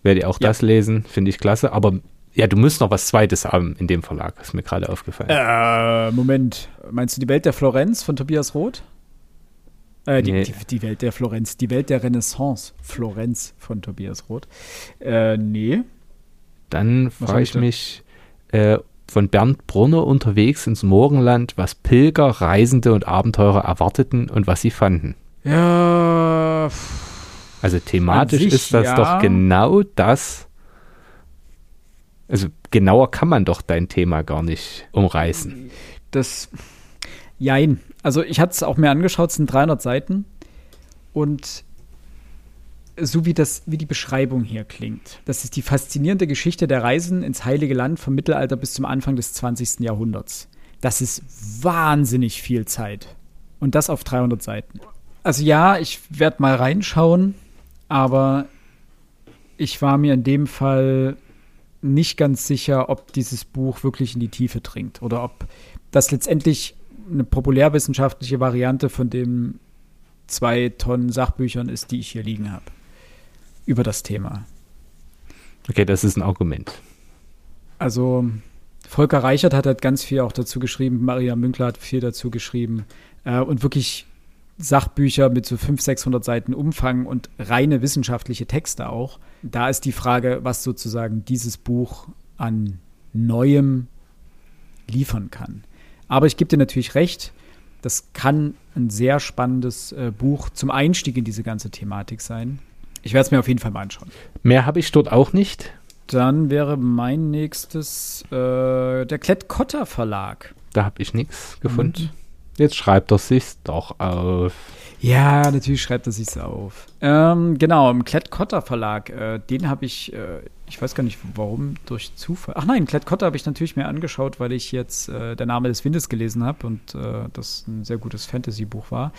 Werde ich auch ja. das lesen, finde ich klasse. Aber ja, du musst noch was Zweites haben in dem Verlag, ist mir gerade aufgefallen. Äh, Moment. Meinst du die Welt der Florenz von Tobias Roth? Äh, die, nee. die, die, Welt der Florenz, die Welt der Renaissance, Florenz von Tobias Roth. Äh, nee. Dann frage ich mich äh, von Bernd Brunner unterwegs ins Morgenland, was Pilger, Reisende und Abenteurer erwarteten und was sie fanden. Ja. Also thematisch sich, ist das ja. doch genau das. Also genauer kann man doch dein Thema gar nicht umreißen. Das, jein. Also ich hatte es auch mir angeschaut, es sind 300 Seiten. Und so wie, das, wie die Beschreibung hier klingt, das ist die faszinierende Geschichte der Reisen ins Heilige Land vom Mittelalter bis zum Anfang des 20. Jahrhunderts. Das ist wahnsinnig viel Zeit. Und das auf 300 Seiten. Also ja, ich werde mal reinschauen aber ich war mir in dem Fall nicht ganz sicher, ob dieses Buch wirklich in die Tiefe dringt oder ob das letztendlich eine populärwissenschaftliche Variante von den zwei Tonnen Sachbüchern ist, die ich hier liegen habe. Über das Thema. Okay, das ist ein Argument. Also, Volker Reichert hat halt ganz viel auch dazu geschrieben, Maria Münkler hat viel dazu geschrieben. Äh, und wirklich Sachbücher mit so 500, 600 Seiten Umfang und reine wissenschaftliche Texte auch. Da ist die Frage, was sozusagen dieses Buch an Neuem liefern kann. Aber ich gebe dir natürlich recht, das kann ein sehr spannendes äh, Buch zum Einstieg in diese ganze Thematik sein. Ich werde es mir auf jeden Fall mal anschauen. Mehr habe ich dort auch nicht. Dann wäre mein nächstes äh, der Klett-Cotta Verlag. Da habe ich nichts gefunden. Und Jetzt schreibt er sich's doch auf. Ja, natürlich schreibt er sich's auf. Ähm, genau, im Klett-Cotta Verlag, äh, den habe ich, äh, ich weiß gar nicht warum, durch Zufall. Ach nein, Klett-Cotta habe ich natürlich mir angeschaut, weil ich jetzt äh, Der Name des Windes gelesen habe und äh, das ein sehr gutes Fantasy-Buch war.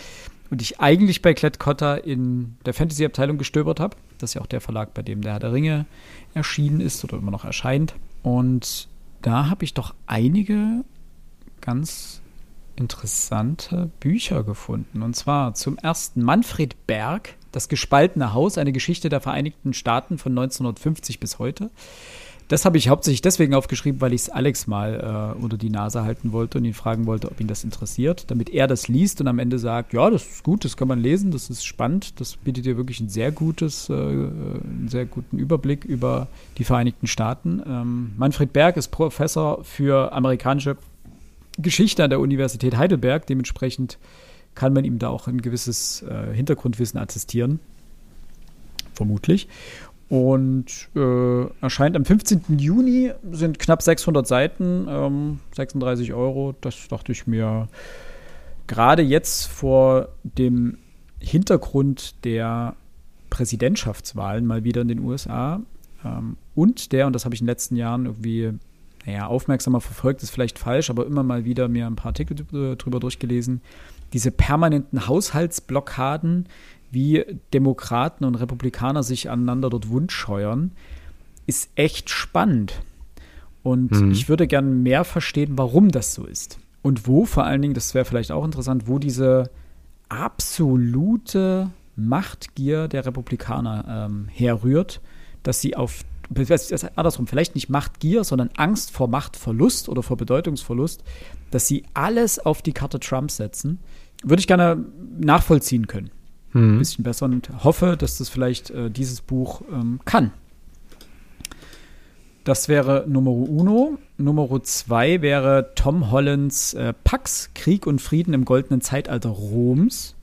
Und ich eigentlich bei Klett-Cotta in der Fantasy-Abteilung gestöbert habe. Das ist ja auch der Verlag, bei dem der Herr der Ringe erschienen ist oder immer noch erscheint. Und da habe ich doch einige ganz interessante Bücher gefunden. Und zwar zum ersten Manfred Berg, Das gespaltene Haus, eine Geschichte der Vereinigten Staaten von 1950 bis heute. Das habe ich hauptsächlich deswegen aufgeschrieben, weil ich es Alex mal äh, unter die Nase halten wollte und ihn fragen wollte, ob ihn das interessiert, damit er das liest und am Ende sagt, ja, das ist gut, das kann man lesen, das ist spannend, das bietet dir wirklich ein sehr gutes, äh, einen sehr guten Überblick über die Vereinigten Staaten. Ähm, Manfred Berg ist Professor für amerikanische Geschichte an der Universität Heidelberg. Dementsprechend kann man ihm da auch ein gewisses äh, Hintergrundwissen attestieren. Vermutlich. Und äh, erscheint am 15. Juni, sind knapp 600 Seiten, ähm, 36 Euro. Das dachte ich mir gerade jetzt vor dem Hintergrund der Präsidentschaftswahlen mal wieder in den USA ähm, und der, und das habe ich in den letzten Jahren irgendwie naja, aufmerksamer verfolgt ist vielleicht falsch, aber immer mal wieder mir ein paar Artikel drüber durchgelesen. Diese permanenten Haushaltsblockaden, wie Demokraten und Republikaner sich aneinander dort wundscheuern, ist echt spannend. Und mhm. ich würde gerne mehr verstehen, warum das so ist. Und wo vor allen Dingen, das wäre vielleicht auch interessant, wo diese absolute Machtgier der Republikaner ähm, herrührt, dass sie auf andersrum, vielleicht nicht Machtgier, sondern Angst vor Machtverlust oder vor Bedeutungsverlust, dass sie alles auf die Karte Trump setzen, würde ich gerne nachvollziehen können. Hm. Ein bisschen besser und hoffe, dass das vielleicht äh, dieses Buch ähm, kann. Das wäre Nummer uno. Nummer zwei wäre Tom Hollands äh, Pax, Krieg und Frieden im goldenen Zeitalter Roms.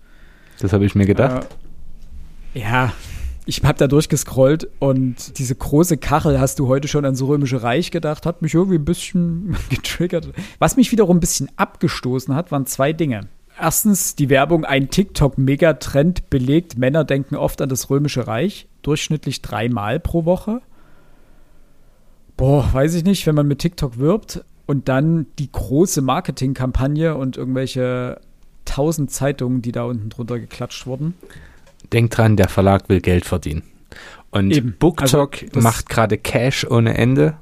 Das habe ich mir gedacht. Äh, ja, ich habe da durchgescrollt und diese große Kachel, hast du heute schon ans Römische Reich gedacht, hat mich irgendwie ein bisschen getriggert. Was mich wiederum ein bisschen abgestoßen hat, waren zwei Dinge. Erstens die Werbung, ein TikTok-Megatrend belegt, Männer denken oft an das Römische Reich, durchschnittlich dreimal pro Woche. Boah, weiß ich nicht, wenn man mit TikTok wirbt und dann die große Marketingkampagne und irgendwelche tausend Zeitungen, die da unten drunter geklatscht wurden denk dran, der Verlag will Geld verdienen. Und Eben. BookTok also, macht gerade Cash ohne Ende.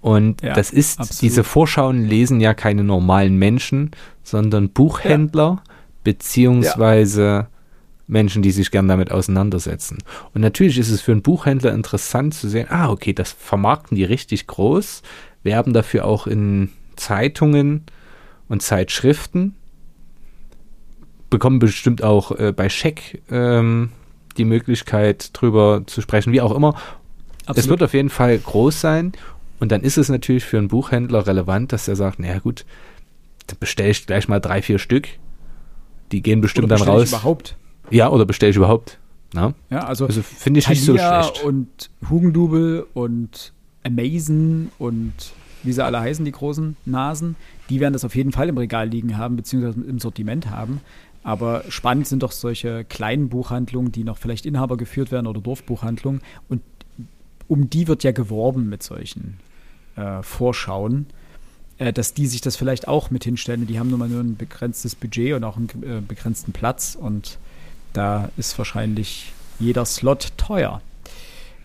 Und ja, das ist, absolut. diese Vorschauen lesen ja keine normalen Menschen, sondern Buchhändler, ja. beziehungsweise ja. Menschen, die sich gern damit auseinandersetzen. Und natürlich ist es für einen Buchhändler interessant zu sehen, ah, okay, das vermarkten die richtig groß, werben dafür auch in Zeitungen und Zeitschriften bekommen bestimmt auch äh, bei Scheck ähm, die Möglichkeit, drüber zu sprechen, wie auch immer. Absolut. Es wird auf jeden Fall groß sein und dann ist es natürlich für einen Buchhändler relevant, dass er sagt, naja gut, dann bestelle ich gleich mal drei, vier Stück. Die gehen bestimmt dann raus. Ich überhaupt? Ja, oder bestelle ich überhaupt? Na? Ja, also, also finde ich Thalia nicht so schlecht. Und Hugendubel und Amazon und wie sie alle heißen, die großen Nasen, die werden das auf jeden Fall im Regal liegen haben, beziehungsweise im Sortiment haben. Aber spannend sind doch solche kleinen Buchhandlungen, die noch vielleicht Inhaber geführt werden oder Dorfbuchhandlungen. Und um die wird ja geworben mit solchen äh, Vorschauen, äh, dass die sich das vielleicht auch mit hinstellen. Die haben nun mal nur ein begrenztes Budget und auch einen äh, begrenzten Platz. Und da ist wahrscheinlich jeder Slot teuer.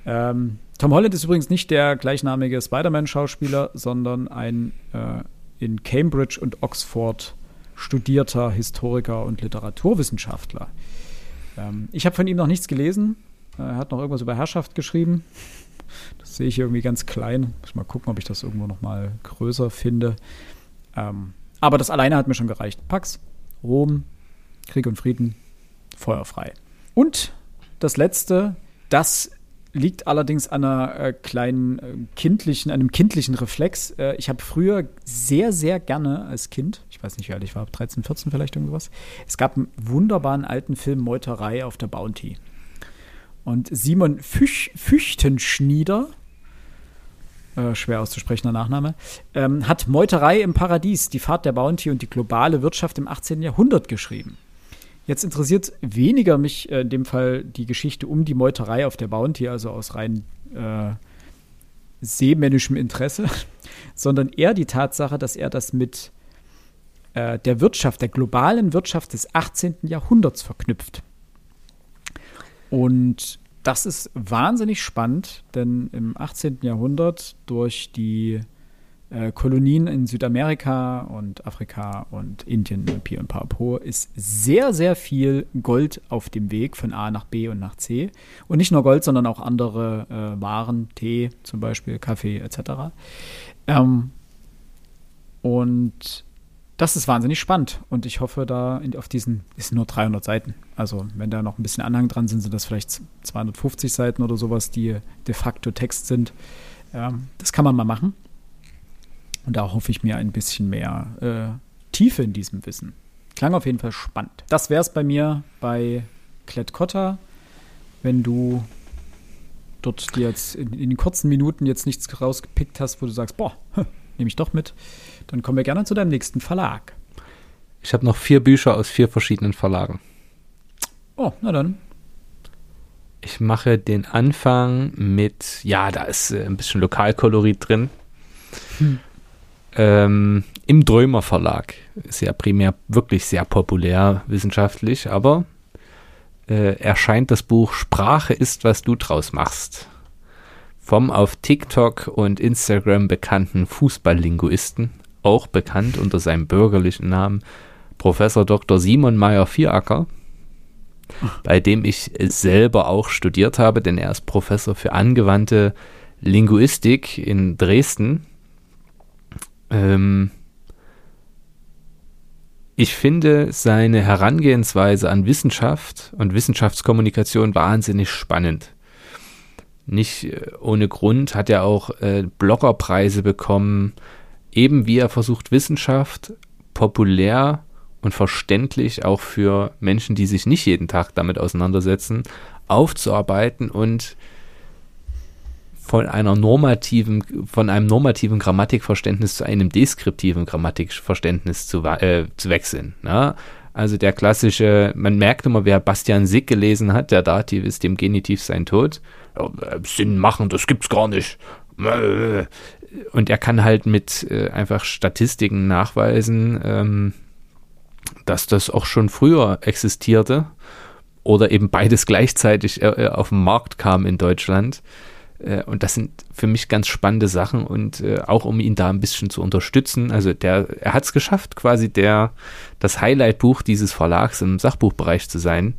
Ähm, Tom Holland ist übrigens nicht der gleichnamige Spider-Man-Schauspieler, sondern ein äh, in Cambridge und Oxford studierter Historiker und Literaturwissenschaftler. Ähm, ich habe von ihm noch nichts gelesen. Er hat noch irgendwas über Herrschaft geschrieben. Das sehe ich irgendwie ganz klein. Muss mal gucken, ob ich das irgendwo noch mal größer finde. Ähm, aber das alleine hat mir schon gereicht. Pax, Rom, Krieg und Frieden, feuerfrei. Und das letzte, das liegt allerdings an einer äh, kleinen äh, kindlichen, einem kindlichen Reflex. Äh, ich habe früher sehr, sehr gerne als Kind, ich weiß nicht, wie alt ich war, 13, 14 vielleicht irgendwas, es gab einen wunderbaren alten Film Meuterei auf der Bounty. Und Simon Füch, Füchtenschnieder äh, schwer auszusprechender Nachname, ähm, hat Meuterei im Paradies, die Fahrt der Bounty und die globale Wirtschaft im 18. Jahrhundert geschrieben. Jetzt interessiert weniger mich äh, in dem Fall die Geschichte um die Meuterei auf der Bounty, also aus rein äh, seemännischem Interesse, sondern eher die Tatsache, dass er das mit äh, der Wirtschaft, der globalen Wirtschaft des 18. Jahrhunderts verknüpft. Und das ist wahnsinnig spannend, denn im 18. Jahrhundert durch die äh, Kolonien in Südamerika und Afrika und Indien, Pi und Papo ist sehr, sehr viel Gold auf dem Weg von A nach B und nach C. Und nicht nur Gold, sondern auch andere äh, Waren, Tee zum Beispiel, Kaffee etc. Ähm, und das ist wahnsinnig spannend und ich hoffe, da in, auf diesen ist nur 300 Seiten. Also, wenn da noch ein bisschen Anhang dran sind, sind das vielleicht 250 Seiten oder sowas, die de facto Text sind. Ähm, das kann man mal machen. Und da hoffe ich mir ein bisschen mehr äh, Tiefe in diesem Wissen. Klang auf jeden Fall spannend. Das wäre es bei mir bei Klett-Cotta. Wenn du dort dir jetzt in, in, den kurzen Minuten jetzt nichts rausgepickt hast, wo du sagst, boah, nehme ich doch mit, dann kommen wir gerne zu deinem nächsten Verlag. Ich habe noch vier Bücher aus vier verschiedenen Verlagen. Oh, na dann. Ich mache den Anfang mit, ja, da ist äh, ein bisschen Lokalkolorit drin. Hm. Ähm, Im Drömer Verlag. Ist ja primär wirklich sehr populär wissenschaftlich, aber äh, erscheint das Buch Sprache ist, was du draus machst vom auf TikTok und Instagram bekannten Fußballlinguisten, auch bekannt unter seinem bürgerlichen Namen Professor Dr. Simon Meyer-Vieracker, bei dem ich selber auch studiert habe, denn er ist Professor für angewandte Linguistik in Dresden. Ähm ich finde seine Herangehensweise an Wissenschaft und Wissenschaftskommunikation wahnsinnig spannend. Nicht äh, ohne Grund hat er auch äh, Bloggerpreise bekommen, eben wie er versucht, Wissenschaft populär und verständlich auch für Menschen, die sich nicht jeden Tag damit auseinandersetzen, aufzuarbeiten und von einer normativen, von einem normativen Grammatikverständnis zu einem deskriptiven Grammatikverständnis zu, äh, zu wechseln. Ne? Also der klassische, man merkt immer, wer Bastian Sick gelesen hat, der Dativ ist dem Genitiv sein Tod. Äh, Sinn machen, das gibt's gar nicht. Und er kann halt mit äh, einfach Statistiken nachweisen, ähm, dass das auch schon früher existierte oder eben beides gleichzeitig äh, äh auf den Markt kam in Deutschland. Äh, und das sind für mich ganz spannende Sachen und äh, auch um ihn da ein bisschen zu unterstützen. Also der, er hat es geschafft, quasi der, das Highlight-Buch dieses Verlags im Sachbuchbereich zu sein.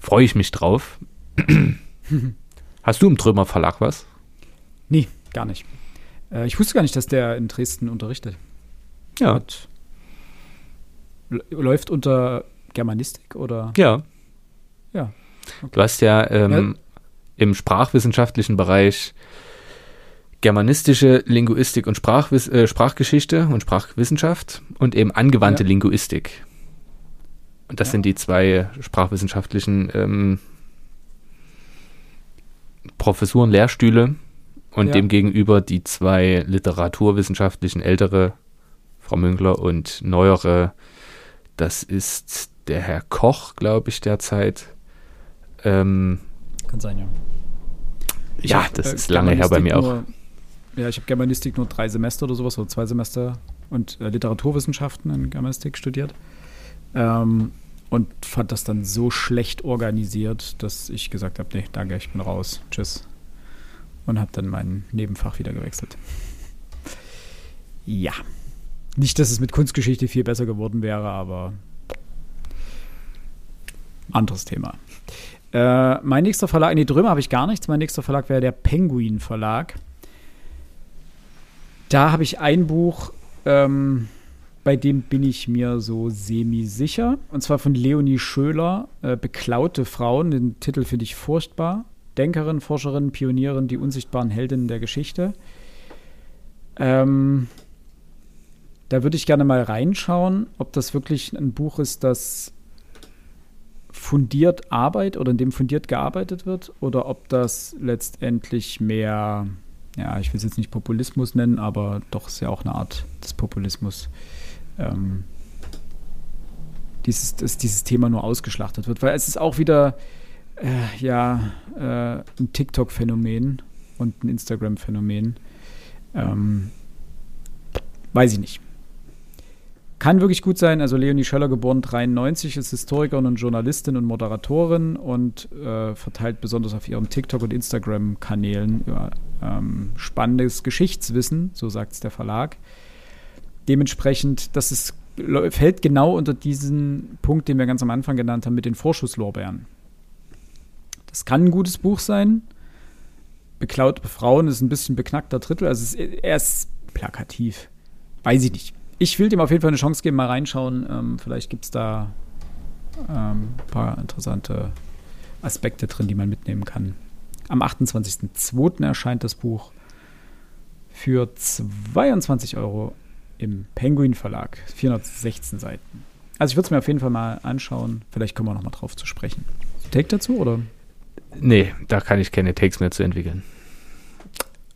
Freue ich mich drauf. Hast du im Trömer Verlag was? Nee, gar nicht. Äh, ich wusste gar nicht, dass der in Dresden unterrichtet. Ja. Hat, läuft unter Germanistik oder? Ja. Ja. Okay. Du hast ja, ähm, ja im sprachwissenschaftlichen Bereich germanistische Linguistik und Sprachwiss äh, Sprachgeschichte und Sprachwissenschaft und eben angewandte ja. Linguistik. Und das ja. sind die zwei sprachwissenschaftlichen ähm, Professuren, Lehrstühle und ja. demgegenüber die zwei literaturwissenschaftlichen ältere, Frau Münkler und neuere, das ist der Herr Koch, glaube ich, derzeit. Ähm, Kann sein, ja. Ich ja, hab, das äh, ist lange her bei mir nur, auch. Ja, ich habe Germanistik nur drei Semester oder sowas, oder zwei Semester und äh, Literaturwissenschaften in Germanistik studiert. Ähm, und fand das dann so schlecht organisiert, dass ich gesagt habe, nee, danke, ich bin raus. Tschüss. Und habe dann mein Nebenfach wieder gewechselt. Ja. Nicht, dass es mit Kunstgeschichte viel besser geworden wäre, aber anderes Thema. Äh, mein nächster Verlag, nee, drüber habe ich gar nichts. Mein nächster Verlag wäre der Penguin Verlag. Da habe ich ein Buch, ähm, bei dem bin ich mir so semi-sicher. Und zwar von Leonie Schöler, äh, Beklaute Frauen. Den Titel finde ich furchtbar. Denkerin, Forscherin, Pionierin, die unsichtbaren Heldinnen der Geschichte. Ähm, da würde ich gerne mal reinschauen, ob das wirklich ein Buch ist, das fundiert Arbeit oder in dem fundiert gearbeitet wird oder ob das letztendlich mehr ja, ich will es jetzt nicht Populismus nennen, aber doch ist ja auch eine Art des Populismus. Ähm, dieses, dass dieses Thema nur ausgeschlachtet wird. Weil es ist auch wieder äh, ja, äh, ein TikTok-Phänomen und ein Instagram-Phänomen. Ähm, weiß ich nicht. Kann wirklich gut sein. Also Leonie Schöller, geboren 93, ist Historikerin und Journalistin und Moderatorin und äh, verteilt besonders auf ihren TikTok- und Instagram-Kanälen ja, ähm, spannendes Geschichtswissen, so sagt es der Verlag. Dementsprechend, das ist, fällt genau unter diesen Punkt, den wir ganz am Anfang genannt haben, mit den Vorschusslorbeeren. Das kann ein gutes Buch sein. Beklaut Frauen ist ein bisschen beknackter Drittel. Also es ist, er ist plakativ. Weiß ich nicht ich will dem auf jeden Fall eine Chance geben, mal reinschauen. Ähm, vielleicht gibt es da ähm, ein paar interessante Aspekte drin, die man mitnehmen kann. Am 28.02. erscheint das Buch für 22 Euro im Penguin Verlag. 416 Seiten. Also ich würde es mir auf jeden Fall mal anschauen. Vielleicht kommen wir noch mal drauf zu sprechen. Take dazu oder? Nee, da kann ich keine Takes mehr zu entwickeln.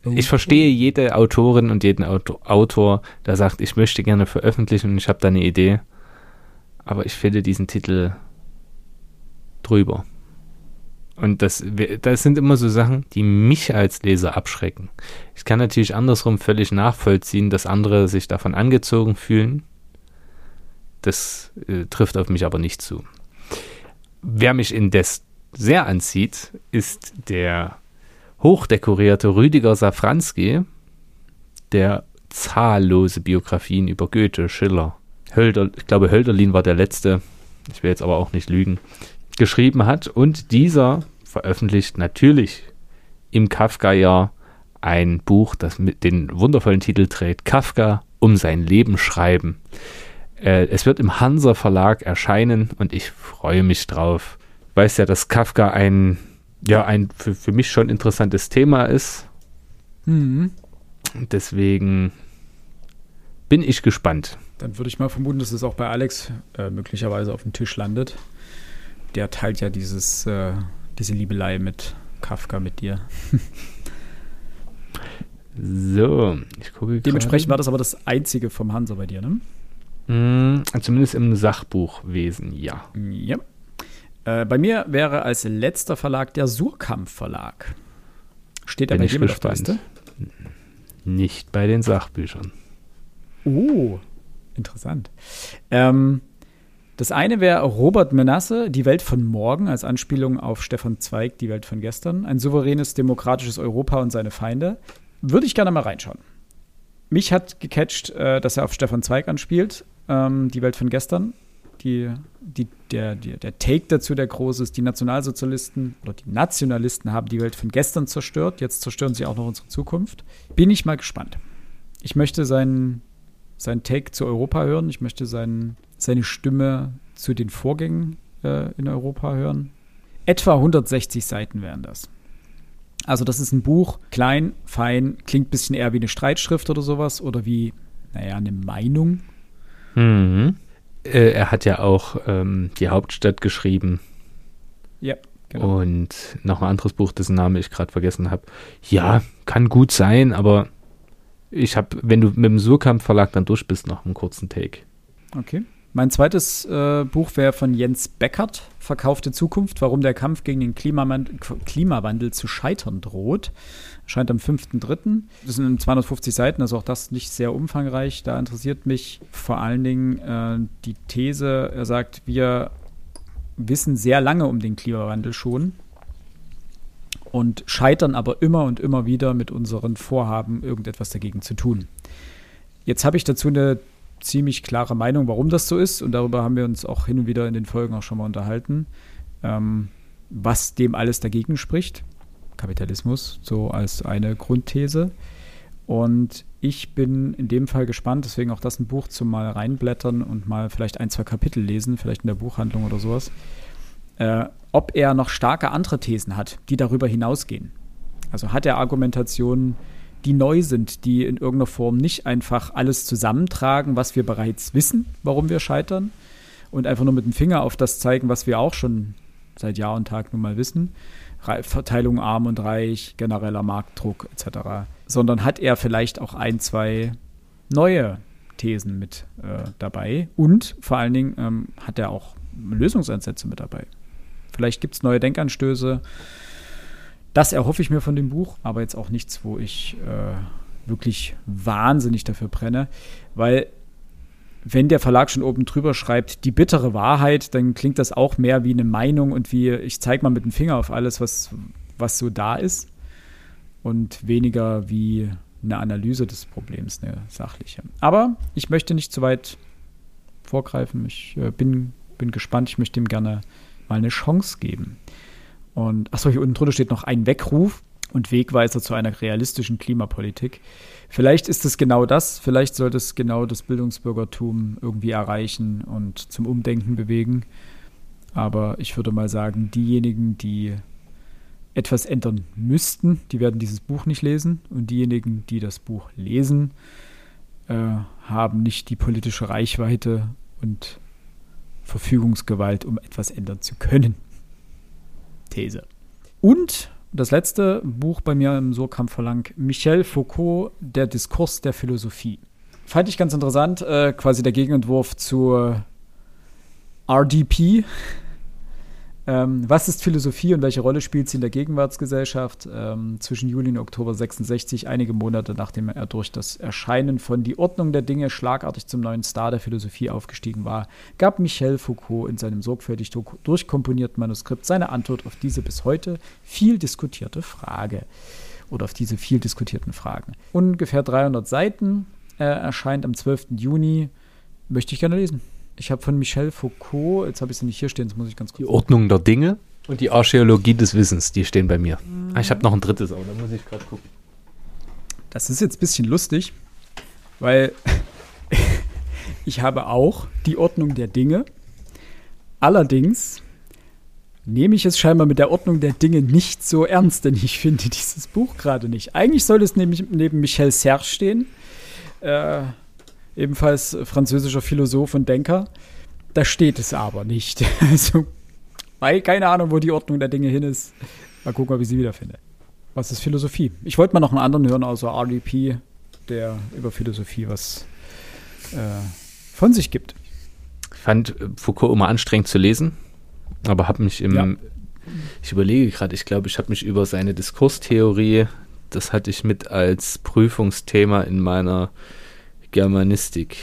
Ich verstehe jede Autorin und jeden Autor, der sagt, ich möchte gerne veröffentlichen und ich habe da eine Idee. Aber ich finde diesen Titel drüber. Und das, das sind immer so Sachen, die mich als Leser abschrecken. Ich kann natürlich andersrum völlig nachvollziehen, dass andere sich davon angezogen fühlen. Das äh, trifft auf mich aber nicht zu. Wer mich indes sehr anzieht, ist der hochdekorierte Rüdiger Safranski, der zahllose Biografien über Goethe, Schiller, Hölder, ich glaube Hölderlin war der letzte, ich will jetzt aber auch nicht lügen, geschrieben hat. Und dieser veröffentlicht natürlich im Kafka-Jahr ein Buch, das mit den wundervollen Titel trägt, Kafka um sein Leben schreiben. Äh, es wird im Hansa Verlag erscheinen und ich freue mich drauf. Ich weiß ja, dass Kafka ein ja ein für, für mich schon interessantes Thema ist. Mhm. Deswegen bin ich gespannt. Dann würde ich mal vermuten, dass es auch bei Alex äh, möglicherweise auf dem Tisch landet. Der teilt ja dieses, äh, diese Liebelei mit Kafka mit dir. so, ich gucke Dementsprechend war das aber das einzige vom Hansa bei dir, ne? Mm, zumindest im Sachbuchwesen, ja. Ja. Äh, bei mir wäre als letzter Verlag der Surkamp Verlag. Steht da bei dir auf der Liste? Nicht bei den Sachbüchern. Oh, interessant. Ähm, das eine wäre Robert Menasse, Die Welt von morgen, als Anspielung auf Stefan Zweig, Die Welt von gestern. Ein souveränes, demokratisches Europa und seine Feinde. Würde ich gerne mal reinschauen. Mich hat gecatcht, äh, dass er auf Stefan Zweig anspielt, ähm, Die Welt von gestern die, die, der, der, der Take dazu, der groß ist, die Nationalsozialisten oder die Nationalisten haben die Welt von gestern zerstört, jetzt zerstören sie auch noch unsere Zukunft. Bin ich mal gespannt. Ich möchte seinen, seinen Take zu Europa hören, ich möchte seinen, seine Stimme zu den Vorgängen äh, in Europa hören. Etwa 160 Seiten wären das. Also das ist ein Buch, klein, fein, klingt ein bisschen eher wie eine Streitschrift oder sowas oder wie, naja, eine Meinung. Mhm. Äh, er hat ja auch ähm, die Hauptstadt geschrieben. Ja, genau. Und noch ein anderes Buch, dessen Name ich gerade vergessen habe. Ja, kann gut sein, aber ich habe, wenn du mit dem Surkamp Verlag dann durch bist, noch einen kurzen Take. Okay. Mein zweites äh, Buch wäre von Jens Beckert, Verkaufte Zukunft, warum der Kampf gegen den Klimawandel, zu scheitern droht. Erscheint am 5.3. Das sind 250 Seiten, also auch das nicht sehr umfangreich. Da interessiert mich vor allen Dingen äh, die These, er sagt, wir wissen sehr lange um den Klimawandel schon und scheitern aber immer und immer wieder mit unseren Vorhaben, irgendetwas dagegen zu tun. Jetzt habe ich dazu eine ziemlich klare Meinung, warum das so ist. Und darüber haben wir uns auch hin und wieder in den Folgen auch schon mal unterhalten, ähm, was dem alles dagegen spricht. Kapitalismus, so als eine Grundthese. Und ich bin in dem Fall gespannt, deswegen auch das ein Buch zum mal reinblättern und mal vielleicht ein, zwei Kapitel lesen, vielleicht in der Buchhandlung oder sowas, äh, ob er noch starke andere Thesen hat, die darüber hinausgehen. Also hat er Argumentationen, die neu sind, die in irgendeiner Form nicht einfach alles zusammentragen, was wir bereits wissen, warum wir scheitern, und einfach nur mit dem Finger auf das zeigen, was wir auch schon seit Jahr und Tag nun mal wissen, Verteilung arm und reich, genereller Marktdruck etc., sondern hat er vielleicht auch ein, zwei neue Thesen mit äh, dabei und vor allen Dingen ähm, hat er auch Lösungsansätze mit dabei. Vielleicht gibt es neue Denkanstöße. Das erhoffe ich mir von dem Buch, aber jetzt auch nichts, wo ich äh, wirklich wahnsinnig dafür brenne, weil wenn der Verlag schon oben drüber schreibt, die bittere Wahrheit, dann klingt das auch mehr wie eine Meinung und wie, ich zeige mal mit dem Finger auf alles, was, was so da ist. Und weniger wie eine Analyse des Problems, eine sachliche. Aber ich möchte nicht zu weit vorgreifen. Ich äh, bin, bin gespannt. Ich möchte ihm gerne mal eine Chance geben. Und achso, hier unten drunter steht noch ein Weckruf und Wegweiser zu einer realistischen Klimapolitik. Vielleicht ist es genau das, vielleicht sollte es genau das Bildungsbürgertum irgendwie erreichen und zum Umdenken bewegen. Aber ich würde mal sagen, diejenigen, die etwas ändern müssten, die werden dieses Buch nicht lesen. Und diejenigen, die das Buch lesen, äh, haben nicht die politische Reichweite und Verfügungsgewalt, um etwas ändern zu können. These. Und das letzte Buch bei mir im Surkamp verlang, Michel Foucault, Der Diskurs der Philosophie. Fand ich ganz interessant, äh, quasi der Gegenentwurf zur RDP. Ähm, was ist Philosophie und welche Rolle spielt sie in der Gegenwartsgesellschaft? Ähm, zwischen Juli und Oktober 66, einige Monate nachdem er durch das Erscheinen von Die Ordnung der Dinge schlagartig zum neuen Star der Philosophie aufgestiegen war, gab Michel Foucault in seinem sorgfältig durchkomponierten Manuskript seine Antwort auf diese bis heute viel diskutierte Frage. Oder auf diese viel diskutierten Fragen. Ungefähr 300 Seiten äh, erscheint am 12. Juni. Möchte ich gerne lesen. Ich habe von Michel Foucault, jetzt habe ich sie nicht hier stehen, das muss ich ganz kurz. Die Ordnung der Dinge und die Archäologie des Wissens, die stehen bei mir. Mhm. Ich habe noch ein drittes, aber da muss ich gerade gucken. Das ist jetzt ein bisschen lustig, weil ich habe auch die Ordnung der Dinge. Allerdings nehme ich es scheinbar mit der Ordnung der Dinge nicht so ernst, denn ich finde dieses Buch gerade nicht. Eigentlich soll es nämlich neben Michel Serre stehen. Äh, ebenfalls französischer Philosoph und Denker. Da steht es aber nicht. Also, keine Ahnung, wo die Ordnung der Dinge hin ist. Mal gucken, ob ich sie wiederfinde. Was ist Philosophie? Ich wollte mal noch einen anderen hören, außer RDP, der über Philosophie was äh, von sich gibt. Ich fand äh, Foucault immer anstrengend zu lesen, aber habe mich im. Ja. Ich überlege gerade, ich glaube, ich habe mich über seine Diskurstheorie, das hatte ich mit als Prüfungsthema in meiner Germanistik.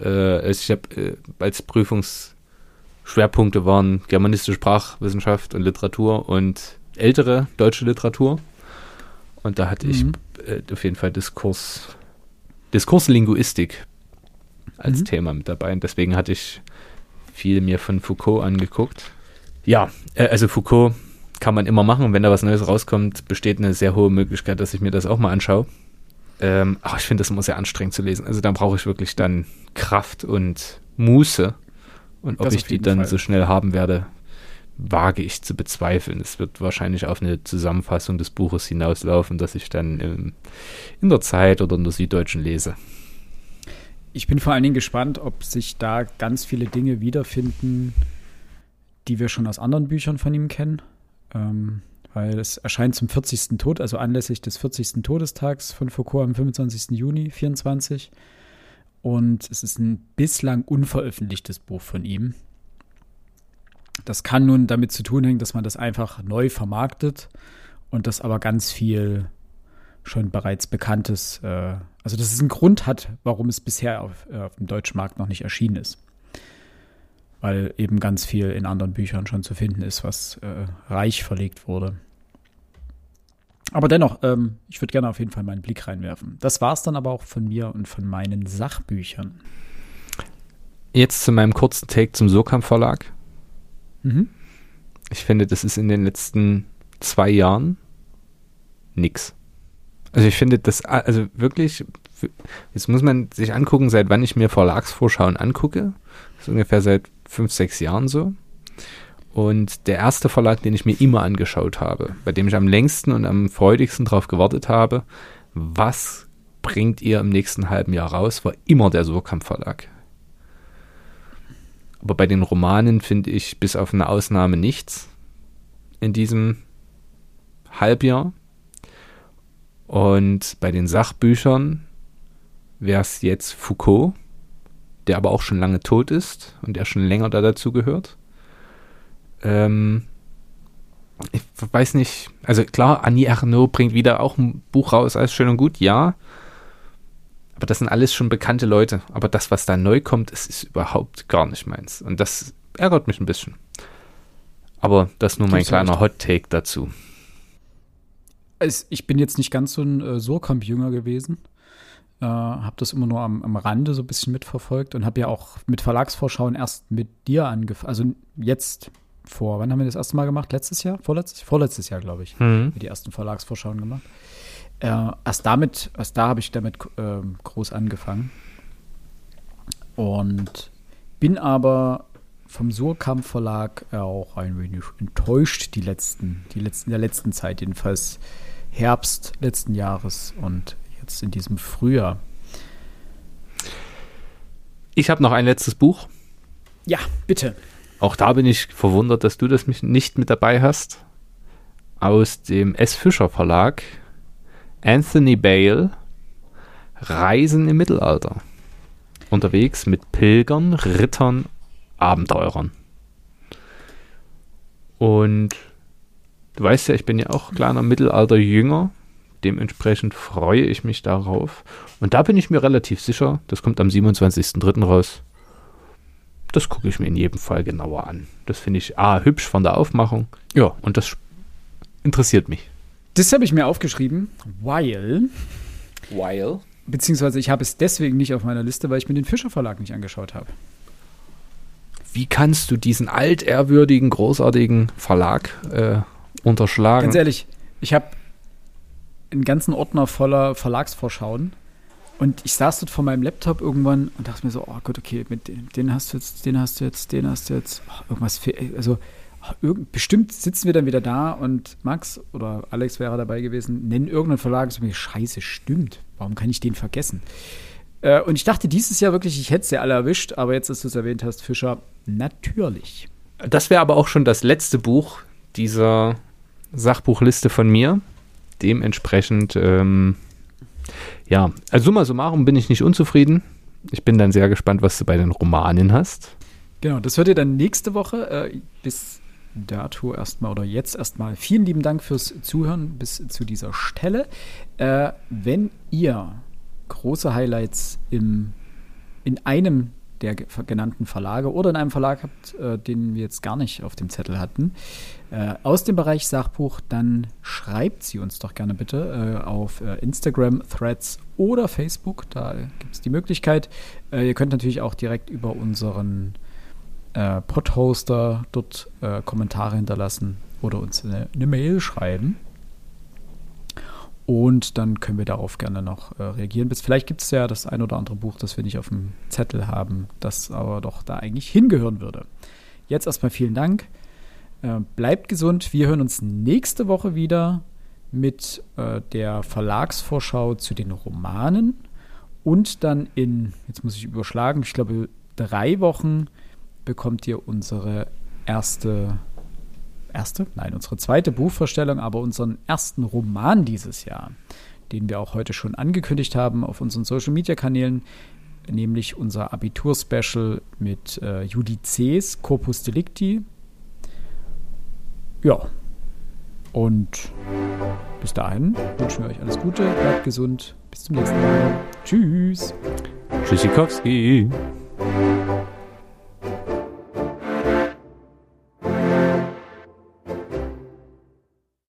Äh, also ich habe äh, als Prüfungsschwerpunkte waren germanistische Sprachwissenschaft und Literatur und ältere deutsche Literatur. Und da hatte mhm. ich äh, auf jeden Fall Diskurs, Diskurslinguistik als mhm. Thema mit dabei. Und deswegen hatte ich viel mir von Foucault angeguckt. Ja, äh, also Foucault kann man immer machen. wenn da was Neues rauskommt, besteht eine sehr hohe Möglichkeit, dass ich mir das auch mal anschaue. Ähm, ach, ich finde das immer sehr anstrengend zu lesen. Also dann brauche ich wirklich dann Kraft und Muße. Und ob ich die dann Fall. so schnell haben werde, wage ich zu bezweifeln. Es wird wahrscheinlich auf eine Zusammenfassung des Buches hinauslaufen, dass ich dann im, in der Zeit oder in der Süddeutschen lese. Ich bin vor allen Dingen gespannt, ob sich da ganz viele Dinge wiederfinden, die wir schon aus anderen Büchern von ihm kennen. Ähm, weil es erscheint zum 40. Tod, also anlässlich des 40. Todestags von Foucault am 25. Juni 24. Und es ist ein bislang unveröffentlichtes Buch von ihm. Das kann nun damit zu tun hängen, dass man das einfach neu vermarktet und das aber ganz viel schon bereits Bekanntes, äh, also dass es einen Grund hat, warum es bisher auf, äh, auf dem deutschen Markt noch nicht erschienen ist weil eben ganz viel in anderen Büchern schon zu finden ist, was äh, reich verlegt wurde. Aber dennoch, ähm, ich würde gerne auf jeden Fall meinen Blick reinwerfen. Das war es dann aber auch von mir und von meinen Sachbüchern. Jetzt zu meinem kurzen Take zum Surkamp Verlag. Mhm. Ich finde, das ist in den letzten zwei Jahren nix. Also ich finde das, also wirklich, jetzt muss man sich angucken, seit wann ich mir Verlagsvorschauen angucke. Das ist ungefähr seit fünf, sechs Jahren so. Und der erste Verlag, den ich mir immer angeschaut habe, bei dem ich am längsten und am freudigsten darauf gewartet habe, was bringt ihr im nächsten halben Jahr raus, war immer der Surkamp Verlag. Aber bei den Romanen finde ich bis auf eine Ausnahme nichts. in diesem Halbjahr. Und bei den Sachbüchern wäre es jetzt Foucault, der aber auch schon lange tot ist und der schon länger da dazu gehört. Ähm, ich weiß nicht, also klar, Annie Ernaux bringt wieder auch ein Buch raus, alles schön und gut, ja. Aber das sind alles schon bekannte Leute. Aber das, was da neu kommt, das ist überhaupt gar nicht meins. Und das ärgert mich ein bisschen. Aber das ist nur mein kleiner Hot Take dazu. Es, ich bin jetzt nicht ganz so ein äh, Surkamp-Jünger gewesen. Äh, habe das immer nur am, am Rande so ein bisschen mitverfolgt und habe ja auch mit Verlagsvorschauen erst mit dir angefangen. Also jetzt vor, wann haben wir das erste Mal gemacht? Letztes Jahr? Vorletztes, Vorletztes Jahr, glaube ich. Mhm. Die ersten Verlagsvorschauen gemacht. Äh, erst damit, erst da habe ich damit äh, groß angefangen. Und bin aber vom Surkamp Verlag auch ein wenig enttäuscht die letzten, die letzten, in der letzten Zeit, jedenfalls Herbst letzten Jahres und jetzt in diesem Frühjahr. Ich habe noch ein letztes Buch. Ja, bitte. Auch da bin ich verwundert, dass du das nicht mit dabei hast. Aus dem S. Fischer Verlag. Anthony Bale. Reisen im Mittelalter. Unterwegs mit Pilgern, Rittern, Abenteurern. Und du weißt ja, ich bin ja auch kleiner Mittelalter-Jünger. Dementsprechend freue ich mich darauf. Und da bin ich mir relativ sicher, das kommt am 27.03. raus. Das gucke ich mir in jedem Fall genauer an. Das finde ich A, hübsch von der Aufmachung. Ja, und das interessiert mich. Das habe ich mir aufgeschrieben, weil. Weil? Beziehungsweise ich habe es deswegen nicht auf meiner Liste, weil ich mir den Fischer Verlag nicht angeschaut habe. Wie kannst du diesen altehrwürdigen, großartigen Verlag äh, unterschlagen? Ganz ehrlich, ich habe einen ganzen Ordner voller Verlagsvorschauen und ich saß dort vor meinem Laptop irgendwann und dachte mir so, oh Gott, okay, mit dem, den hast du jetzt, den hast du jetzt, den hast du jetzt, oh, irgendwas fehlt, also oh, irgend, bestimmt sitzen wir dann wieder da und Max oder Alex wäre dabei gewesen, nennen irgendeinen Verlag so mir, scheiße, stimmt, warum kann ich den vergessen? Äh, und ich dachte dieses Jahr wirklich, ich hätte sie alle erwischt, aber jetzt, dass du es erwähnt hast, Fischer, natürlich. Das wäre aber auch schon das letzte Buch dieser Sachbuchliste von mir. Dementsprechend ähm, ja, also summa summarum bin ich nicht unzufrieden. Ich bin dann sehr gespannt, was du bei den Romanen hast. Genau, das hört ihr dann nächste Woche. Äh, bis dato erstmal oder jetzt erstmal vielen lieben Dank fürs Zuhören bis zu dieser Stelle. Äh, wenn ihr große Highlights im, in einem der genannten Verlage oder in einem Verlag habt, äh, den wir jetzt gar nicht auf dem Zettel hatten, äh, aus dem Bereich Sachbuch, dann schreibt sie uns doch gerne bitte äh, auf äh, Instagram, Threads oder Facebook. Da gibt es die Möglichkeit. Äh, ihr könnt natürlich auch direkt über unseren äh, Podhoster dort Kommentare hinterlassen oder uns eine, eine Mail schreiben. Und dann können wir darauf gerne noch äh, reagieren. Bis vielleicht gibt es ja das ein oder andere Buch, das wir nicht auf dem Zettel haben, das aber doch da eigentlich hingehören würde. Jetzt erstmal vielen Dank. Äh, bleibt gesund. Wir hören uns nächste Woche wieder mit äh, der Verlagsvorschau zu den Romanen. Und dann in, jetzt muss ich überschlagen, ich glaube, drei Wochen bekommt ihr unsere erste erste, nein, unsere zweite Buchvorstellung, aber unseren ersten Roman dieses Jahr, den wir auch heute schon angekündigt haben auf unseren Social Media Kanälen, nämlich unser Abitur-Special mit äh, Judices Corpus Delicti. Ja. Und bis dahin wünschen wir euch alles Gute, bleibt gesund, bis zum nächsten Mal. Tschüss. Tschüssikowski.